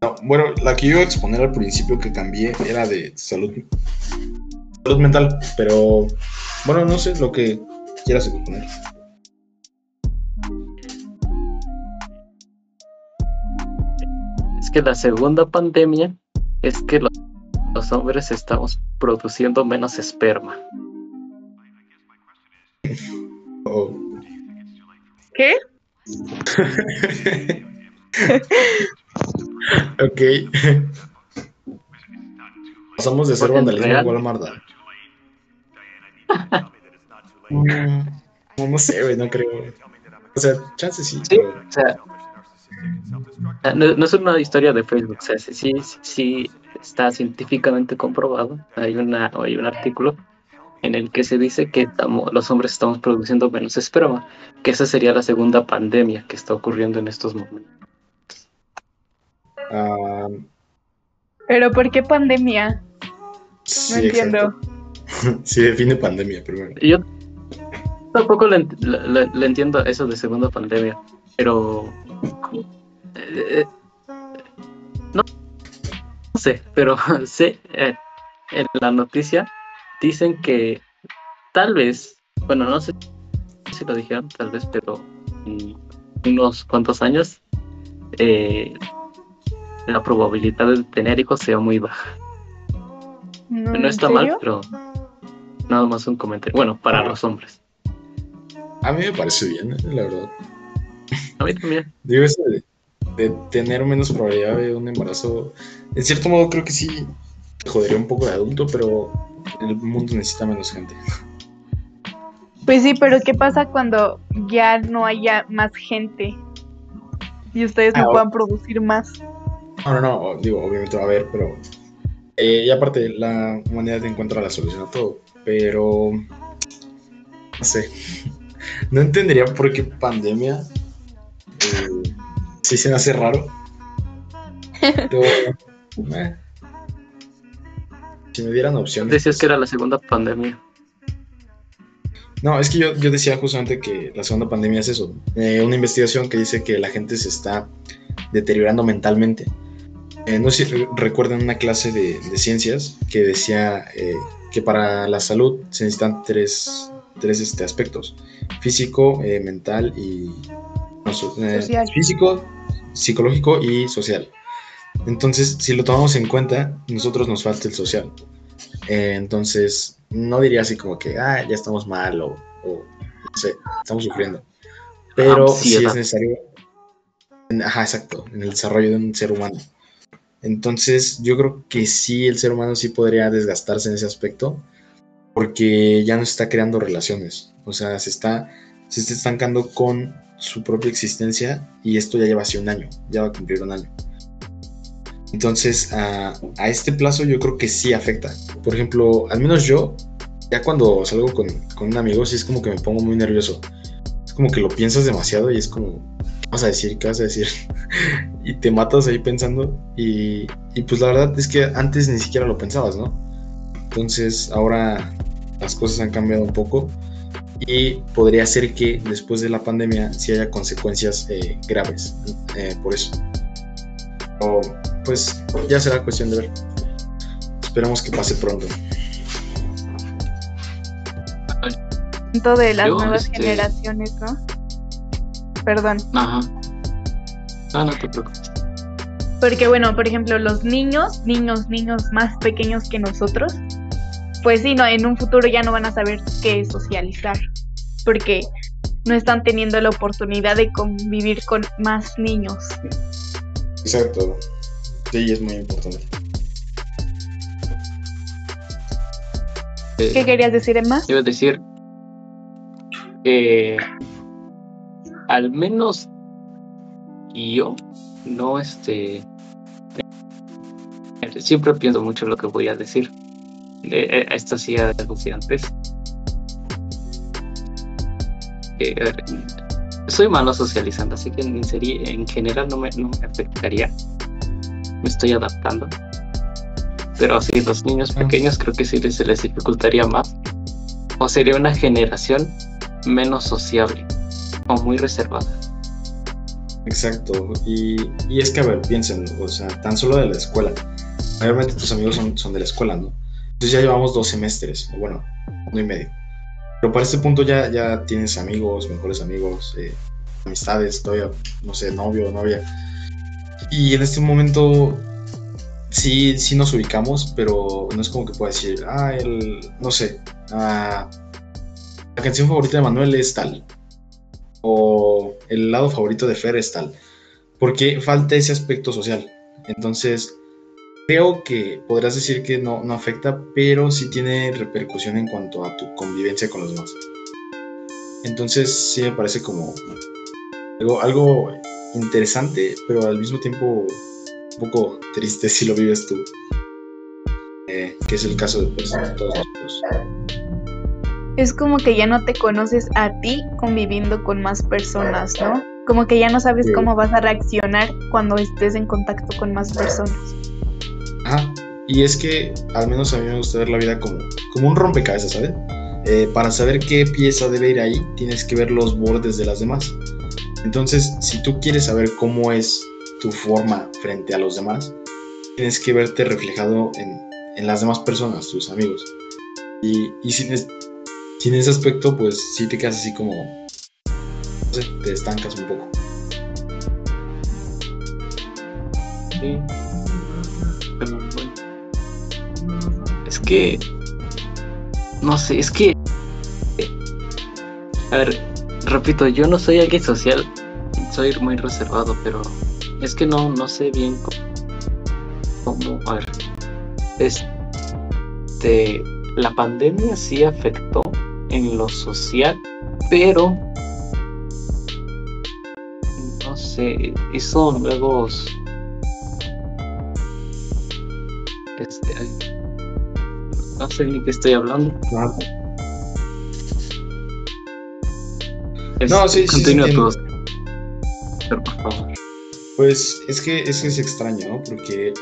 no, bueno, la que yo iba a exponer al principio que cambié era de salud, salud mental, pero bueno, no sé lo que quieras exponer. Es que la segunda pandemia es que lo- los hombres estamos produciendo menos esperma. Oh. ¿Qué? [LAUGHS] ok. Pasamos de ser vandalismo a real- a- [LAUGHS] Mm, No, no sé, güey, no creo. O sea, chance sí. Sí, pero- o sea, no, no es una historia de Facebook, o sea, sí, sí, sí está científicamente comprobado. Hay, una, hay un artículo en el que se dice que los hombres estamos produciendo menos esperma, que esa sería la segunda pandemia que está ocurriendo en estos momentos. Ah, Pero ¿por qué pandemia? sí, No entiendo. [LAUGHS] Sí, define pandemia primero. Yo tampoco le entiendo eso de segunda pandemia, pero eh, no, no sé, pero [LAUGHS] sé eh, en la noticia dicen que tal vez, bueno, no sé si lo dijeron, tal vez, pero en unos cuantos años eh, la probabilidad de tener hijos sea muy baja. No, No ¿en está mal, pero nada más un comentario. Bueno, para los hombres. A mí me parece bien, eh, la verdad. A mí también. Digo, ese, de tener menos probabilidad de un embarazo, en cierto modo creo que sí jodería un poco de adulto, pero el mundo necesita menos gente. Pues sí, pero ¿qué pasa cuando ya no haya más gente y ustedes no Ah, puedan producir más? No, no, no, digo, obviamente va a haber, pero... eh, y aparte, la humanidad encuentra la solución a todo, pero... No sé. [LAUGHS] No entendería por qué pandemia... eh, sí se me hace raro. Pero... eh, si me dieran opciones... Decías que era la segunda pandemia. No, es que yo, yo decía justamente que la segunda pandemia es eso. Eh, una investigación que dice que la gente se está deteriorando mentalmente. Eh, no sé si re- recuerdan una clase de, de ciencias que decía eh, que para la salud se necesitan tres, tres este, aspectos. Físico, mental y... eh, Social. físico, psicológico y social. Entonces, si lo tomamos en cuenta, nosotros nos falta el social. Eh, entonces, no diría así como que, ah, ya estamos mal o, o, no sé, estamos sufriendo. Pero sí es necesario, en- ajá, exacto, en el desarrollo de un ser humano. Entonces, yo creo que sí, el ser humano sí podría desgastarse en ese aspecto, porque ya no está creando relaciones. O sea, se está, se está estancando con su propia existencia y esto ya lleva así un año, ya va a cumplir un año. Entonces, a, a este plazo yo creo que sí afecta. Por ejemplo, al menos yo, ya cuando salgo con, con un amigo, sí es como que me pongo muy nervioso. Es como que lo piensas demasiado y es como, ¿qué vas a decir? ¿Qué vas a decir? [LAUGHS] y te matas ahí pensando. Y, y pues la verdad es que antes ni siquiera lo pensabas, ¿no? Entonces, ahora las cosas han cambiado un poco y podría ser que después de la pandemia sí haya consecuencias eh, graves eh, por eso. O pues ya será cuestión de ver. Esperamos que pase pronto. De las Yo, nuevas este- generaciones, ¿no? Perdón. Ajá. No, no te preocupes. Porque bueno, por ejemplo, los niños, niños, niños más pequeños que nosotros, pues sí, no, en un futuro ya no van a saber qué es socializar, porque no están teniendo la oportunidad de convivir con más niños. Exacto. Sí, es muy importante. ¿Qué querías decir, Emma? Iba a decir que al menos yo no este siempre pienso mucho en lo que voy a decir. Eh, eh, esto sí ya lo decía antes. Eh, a soy malo socializando, así que en, serie, en general no me, no me afectaría. Me estoy adaptando. Pero sí, los niños Ah. pequeños creo que sí les- se les dificultaría más. O sería una generación menos sociable o muy reservada. Exacto. Y, y es que, a ver, piensen, o sea, tan solo de la escuela. Obviamente tus amigos son, son de la escuela, ¿no? Entonces ya llevamos dos semestres, o bueno, uno y medio. Pero para este punto ya, ya tienes amigos, mejores amigos, eh, amistades, todavía, no sé, novio novia. Y en este momento sí, sí nos ubicamos, pero no es como que pueda decir, ah, el, no sé, ah, la canción favorita de Manuel es tal. O el lado favorito de Fer es tal. Porque falta ese aspecto social. Entonces, creo que podrás decir que no, no afecta, pero sí tiene repercusión en cuanto a tu convivencia con los demás. Entonces, sí me parece como algo, algo interesante, pero al mismo tiempo un poco triste si lo vives tú. Eh, que es el caso de pues, todos nosotros. Es como que ya no te conoces a ti conviviendo con más personas, ¿no? Como que ya no sabes Sí. cómo vas a reaccionar cuando estés en contacto con más personas. Y es que al menos a mí me gusta ver la vida como, como un rompecabezas, ¿sabes? Eh, para saber qué pieza debe ir ahí, tienes que ver los bordes de las demás. Entonces, si tú quieres saber cómo es tu forma frente a los demás, tienes que verte reflejado en, en las demás personas, tus amigos. Y, y sin, es- sin ese aspecto, pues sí te quedas así como, no sé, te estancas un poco. Sí. Que. No sé, es que. A ver, repito, yo no soy alguien social. Soy muy reservado, pero. es que no, no sé bien cómo, a ver, este, la pandemia sí afectó en lo social, pero no sé, hizo nuevos este, no sé ni qué estoy hablando. no, sí, sí. Continúa. Pero por favor. Pues es que, es que es extraño, ¿no? Porque,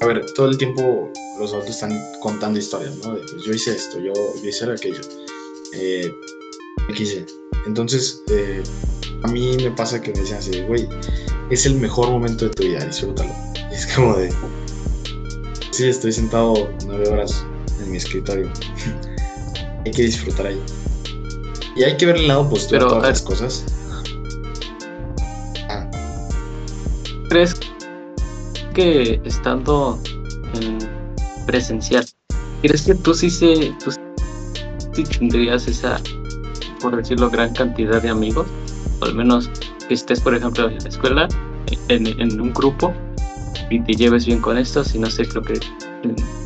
a ver, todo el tiempo los adultos están contando historias, ¿no? De, pues, yo hice esto, yo, yo hice aquello. Eh, quise. Entonces, eh, a mí me pasa que me dicen así, güey, es el mejor momento de tu vida, disfrútalo. Y es como de, sí, estoy sentado nueve horas mi escritorio. [LAUGHS] hay que disfrutar ahí. Y hay que ver el lado positivo de todas las cosas. Ah. ¿Crees que estando en presencial, crees que tú sí, se, tú sí tendrías esa, por decirlo, gran cantidad de amigos? O al menos que estés, por ejemplo, en la escuela, en, en un grupo, y te lleves bien con esto, si no sé, creo que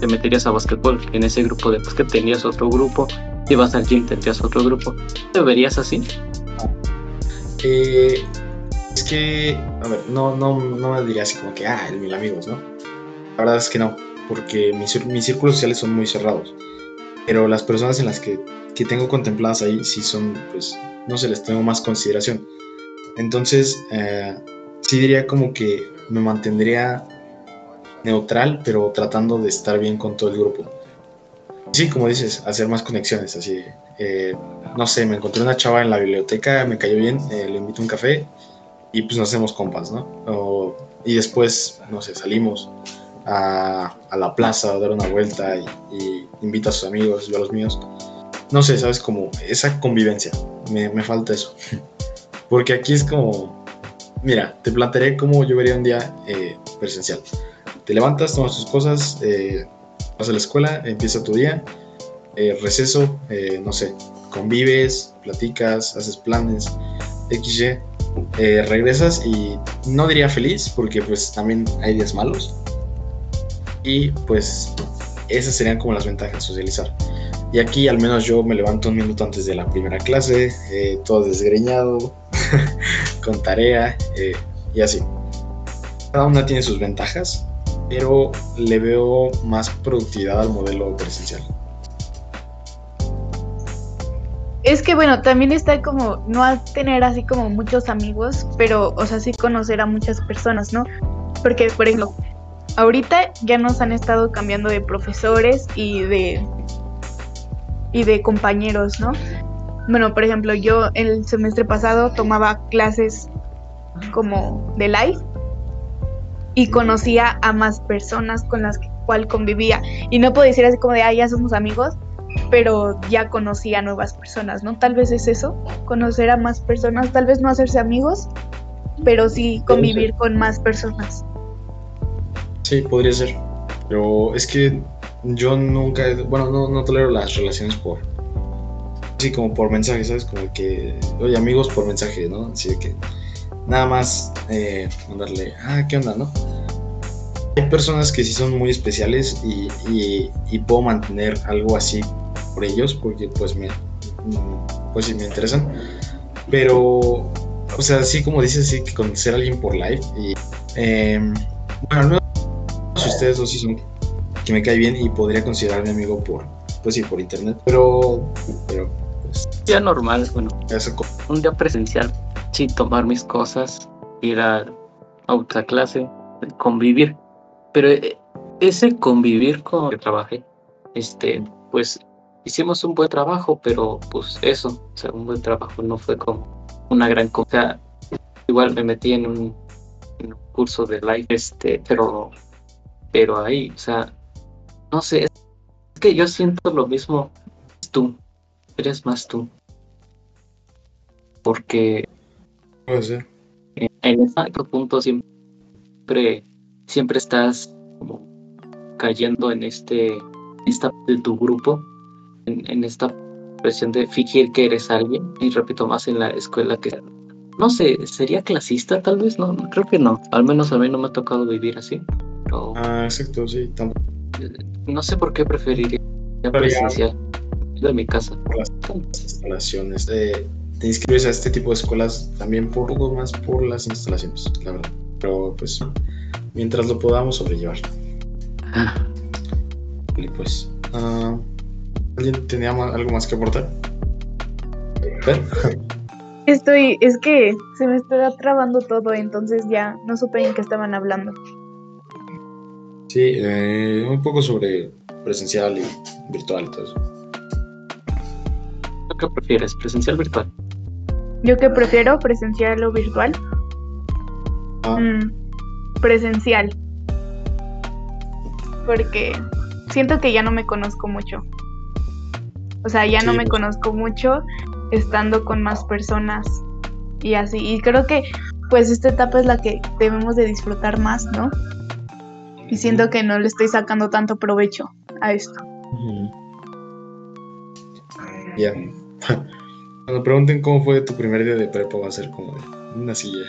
te meterías a básquetbol, en ese grupo de que tenías otro grupo, y vas al gym tendrías otro grupo. ¿Te verías así? Eh, es que, a ver, no, no, no me diría así como que, ah, mil amigos, ¿no? La verdad es que no, porque mis, mis círculos sociales son muy cerrados. Pero las personas en las que, que tengo contempladas ahí sí son, pues, no sé, les tengo más consideración. Entonces, eh, sí diría como que me mantendría neutral, pero tratando de estar bien con todo el grupo. Sí, como dices, hacer más conexiones, así. Eh, no sé, me encontré una chava en la biblioteca, me cayó bien, eh, le invito a un café y pues nos hacemos compas, ¿no? y después, no sé, salimos a, la plaza a dar una vuelta y, invito a sus amigos, yo a los míos. No sé, ¿sabes? Como esa convivencia, me, me falta eso. Porque aquí es como, mira, te plantearé cómo yo vería un día eh, presencial te levantas, tomas tus cosas, eh, vas a la escuela, empieza tu día, eh, receso, eh, no sé, convives, platicas, haces planes, XY, regresas y no diría feliz porque pues también hay días malos y pues esas serían como las ventajas de socializar. Y aquí al menos yo me levanto un minuto antes de la primera clase, todo desgreñado, [LAUGHS] con tarea y así. Cada una tiene sus ventajas pero le veo más productividad al modelo presencial. Es que bueno, también está como no tener así como muchos amigos, pero o sea, sí conocer a muchas personas, ¿no? Porque, por ejemplo, ahorita ya nos han estado cambiando de profesores y de y de compañeros, ¿no? Bueno, por ejemplo, yo el semestre pasado tomaba clases como de live y conocía a más personas con las cual convivía. Y no puedo decir así como de, ah, ya somos amigos, pero ya conocía a nuevas personas, ¿no? Tal vez es eso, conocer a más personas, tal vez no hacerse amigos, pero sí convivir con más personas. Sí, podría ser. Pero es que yo nunca, bueno, no, no tolero las relaciones por, sí, como por mensaje, ¿sabes? Como que, oye, amigos por mensaje, ¿no? Así de que nada más eh, mandarle, ah, ¿qué onda, no? Hay personas que sí son muy especiales y, y, puedo mantener algo así por ellos porque pues me, pues sí me interesan. Pero, o sea, así como dices, sí, que conocer a alguien por live y, em, bueno, al menos ustedes dos sí son que me cae bien y podría considerarme amigo por, pues sí, por internet, pero, pero pues... Ya normal, bueno, un día presencial sí, tomar mis cosas, ir a, otra clase, convivir. Pero eh, ese convivir con el que trabajé, este, pues hicimos un buen trabajo, pero pues eso, o sea, un buen trabajo no fue como una gran cosa. Igual me metí en un, curso de live, este, pero, pero ahí, o sea, no sé, es que yo siento lo mismo tú, eres más tú. Porque en ese punto siempre, siempre estás como cayendo en este esta de tu grupo, en, esta presión de fingir que eres alguien, y repito más en la escuela que no sé, ¿sería clasista tal vez? No, creo que no. Al menos a mí no me ha tocado vivir así. Pero Ah, exacto, sí, tampoco no sé por qué preferiría presencial de mi casa. las instalaciones. Eh, te inscribes a este tipo de escuelas también por un poco más por las instalaciones, la verdad. Pero pues, mientras lo podamos sobrellevar. Y pues, ah, ¿alguien tenía algo más que aportar? ¿Ver? [LAUGHS] Estoy, es que se me está trabando todo, entonces ya no supe en qué estaban hablando. Sí, eh, un poco sobre presencial y virtual y todo eso. ¿Qué prefieres? ¿Presencial o virtual? Yo que prefiero presencial o virtual. Ah, Mm, presencial. Porque siento que ya no me conozco mucho. O sea, ya no me pues. conozco mucho estando con más personas y así. Y creo que pues esta etapa es la que debemos de disfrutar más, ¿no? Y siento que no le estoy sacando tanto provecho a esto. Ya. [LAUGHS] Cuando pregunten cómo fue tu primer día de prepa, va a ser como de una silla.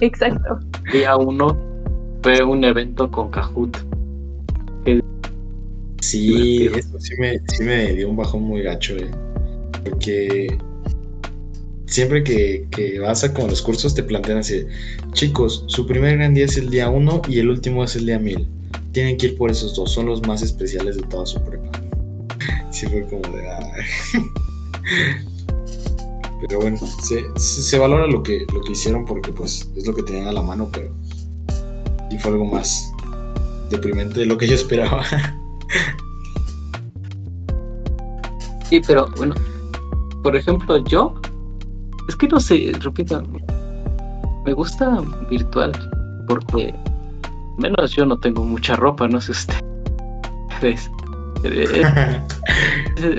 Exacto. Día uno fue un evento con Kahoot. Sí, eso sí me, sí me dio un bajón muy gacho, eh. Porque siempre que, que vas a como los cursos te plantean así, chicos, su primer gran día es el día 1 y el último es el día 1000. Tienen que ir por esos dos, son los más especiales de toda su prepa. Sí fue como de... "Ay". Pero bueno, se, se, valora lo que, lo que hicieron porque pues es lo que tenían a la mano, pero sí fue algo más deprimente de lo que yo esperaba. [LAUGHS] Sí, pero bueno, por ejemplo, yo, es que no sé, repito, me gusta virtual porque menos yo no tengo mucha ropa, no sé ustedes. [LAUGHS]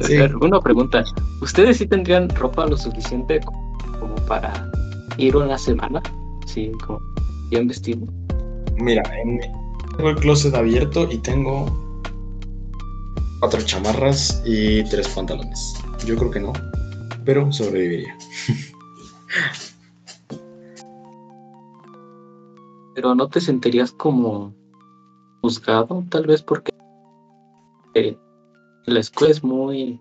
Sí. Una pregunta, ¿ustedes sí tendrían ropa lo suficiente como para ir una semana? Sí, como bien vestido. Mira, en- tengo el closet abierto y tengo cuatro chamarras y tres pantalones. Yo creo que no, pero sobreviviría. [LAUGHS] Pero no te sentirías como juzgado, tal vez porque eh, la escuela es muy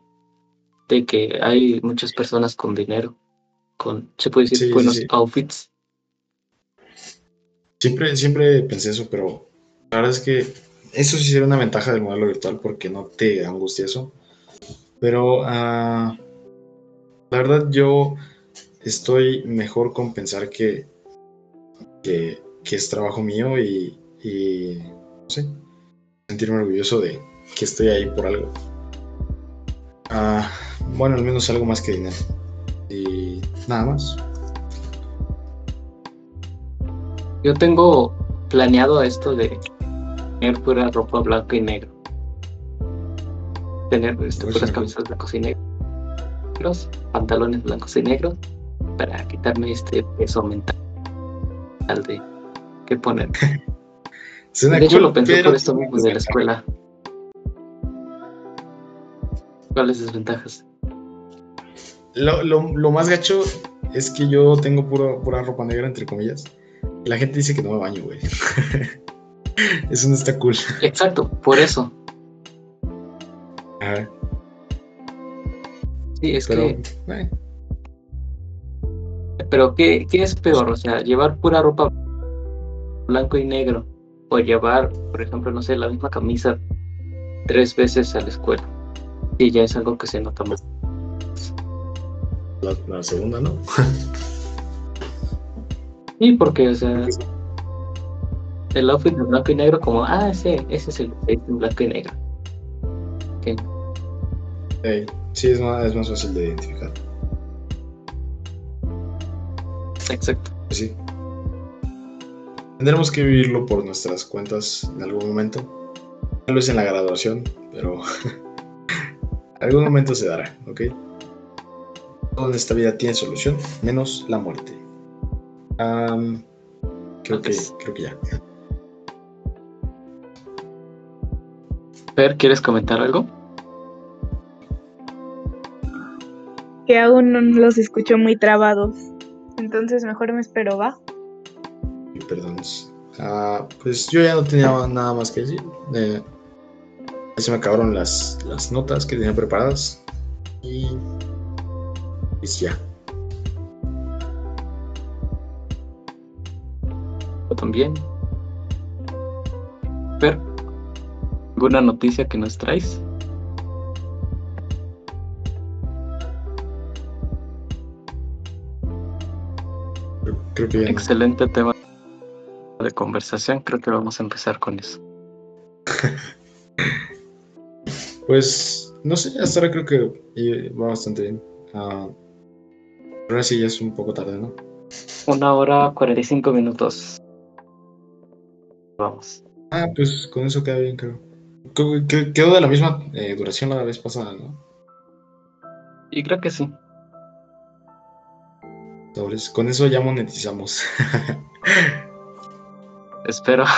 de que hay muchas personas con dinero, con, se puede decir, Sí, buenos sí. outfits. Siempre, siempre pensé eso, pero la verdad es que eso sí sería una ventaja del modelo virtual porque no te angustia eso. Pero ah, la verdad yo estoy mejor con pensar que, que, que es trabajo mío y, y, no sé, sentirme orgulloso de que estoy ahí por algo. Ah, bueno, al menos algo más que dinero. Y nada más. Yo tengo planeado esto de tener pura ropa blanca y negro. Tener este, Pues puras camisas blancos y negros, pantalones blancos y negros, para quitarme este peso mental de qué poner. [LAUGHS] Suena De hecho, cool, lo pensé por esto mismo de la [LAUGHS] escuela. ¿Cuáles desventajas? Lo, lo- lo más gacho es que yo tengo puro- pura ropa negra, entre comillas. La gente dice que no me baño, güey. [LAUGHS] Eso no está cool. Exacto, por eso. Ajá, Sí, es pero, que, eh, pero ¿qué, ¿qué es peor? O sea, llevar pura ropa blanco y negro o llevar, por ejemplo, no sé, la misma camisa tres veces a la escuela. Y ya es algo que se nota más. la, la segunda, ¿no? [LAUGHS] Sí, porque, o sea, el outfit de blanco y negro, como, ah, ese, ese es el outfit de blanco y negro. Ok. Eh, sí, es más, es más fácil de identificar. Exacto. Pues sí. Tendremos que vivirlo por nuestras cuentas en algún momento. Tal vez en la graduación, pero [LAUGHS] algún momento se dará, ¿ok? Todo en esta vida tiene solución, menos la muerte. Am, creo, que, creo que ya. Fer, ¿quieres comentar algo? que aún no los escucho muy trabados. Entonces mejor me espero, ¿va? Perdón. Ah, pues yo ya no tenía nada más que decir. Eh, se me acabaron las, las notas que tenía preparadas. Y pues ya. Yo también. Pero, ¿alguna noticia que nos traes? Creo que. Excelente tema de conversación. Creo que vamos a empezar con eso. [LAUGHS] Pues no sé, hasta ahora creo que eh, va bastante bien. Ah, ahora sí ya es un poco tarde, ¿no? Una hora 45 minutos. Vamos. Ah, pues con eso queda bien, creo. Qu- que- Quedó de la misma eh, duración la vez pasada, ¿no? Y creo que sí. Sobres. Con eso ya monetizamos. Espero. [LAUGHS]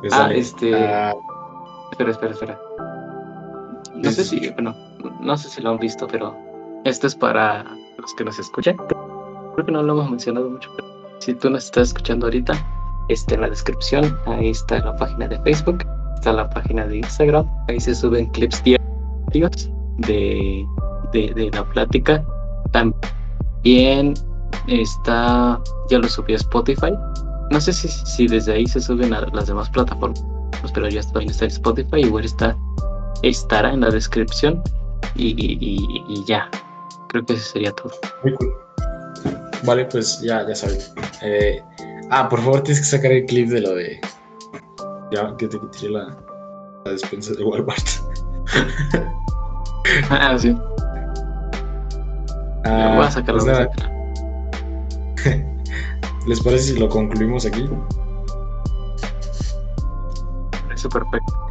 Pues Ah, este- Ah, espera, espera, espera. No sé si, bueno, no sé si lo han visto, pero esto es para los que nos escuchan. Creo que no lo hemos mencionado mucho, pero si tú nos estás escuchando ahorita, está en la descripción. Ahí está la página de Facebook, está la página de Instagram. Ahí se suben clips diarios de, de, de la plática. También está, ya lo subí a Spotify. No sé si, si desde ahí se suben a las demás plataformas, pero ya está, está en Spotify. Igual está, estará en la descripción. Y, y- y- ya, creo que eso sería todo. muy cool. Vale, pues ya, ya saben. Eh, ah, por favor, tienes que sacar el clip de lo de. Ya que te tiré la, la despensa de Walmart. [LAUGHS] Ah, sí, Ah, voy a sacarlo. pues nada. [LAUGHS] ¿Les parece si lo concluimos aquí? Parece perfecto.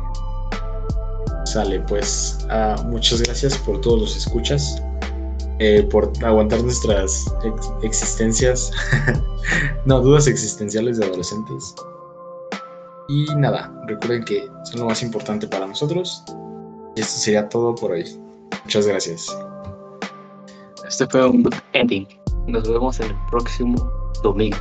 Sale, pues ah, muchas gracias por todos los escuchas, eh, por aguantar nuestras ex- existencias, [LAUGHS] no, dudas existenciales de adolescentes. Y nada, recuerden que son lo más importante para nosotros. Y esto sería todo por hoy. Muchas gracias. Este fue un ending. Nos vemos el próximo domingo.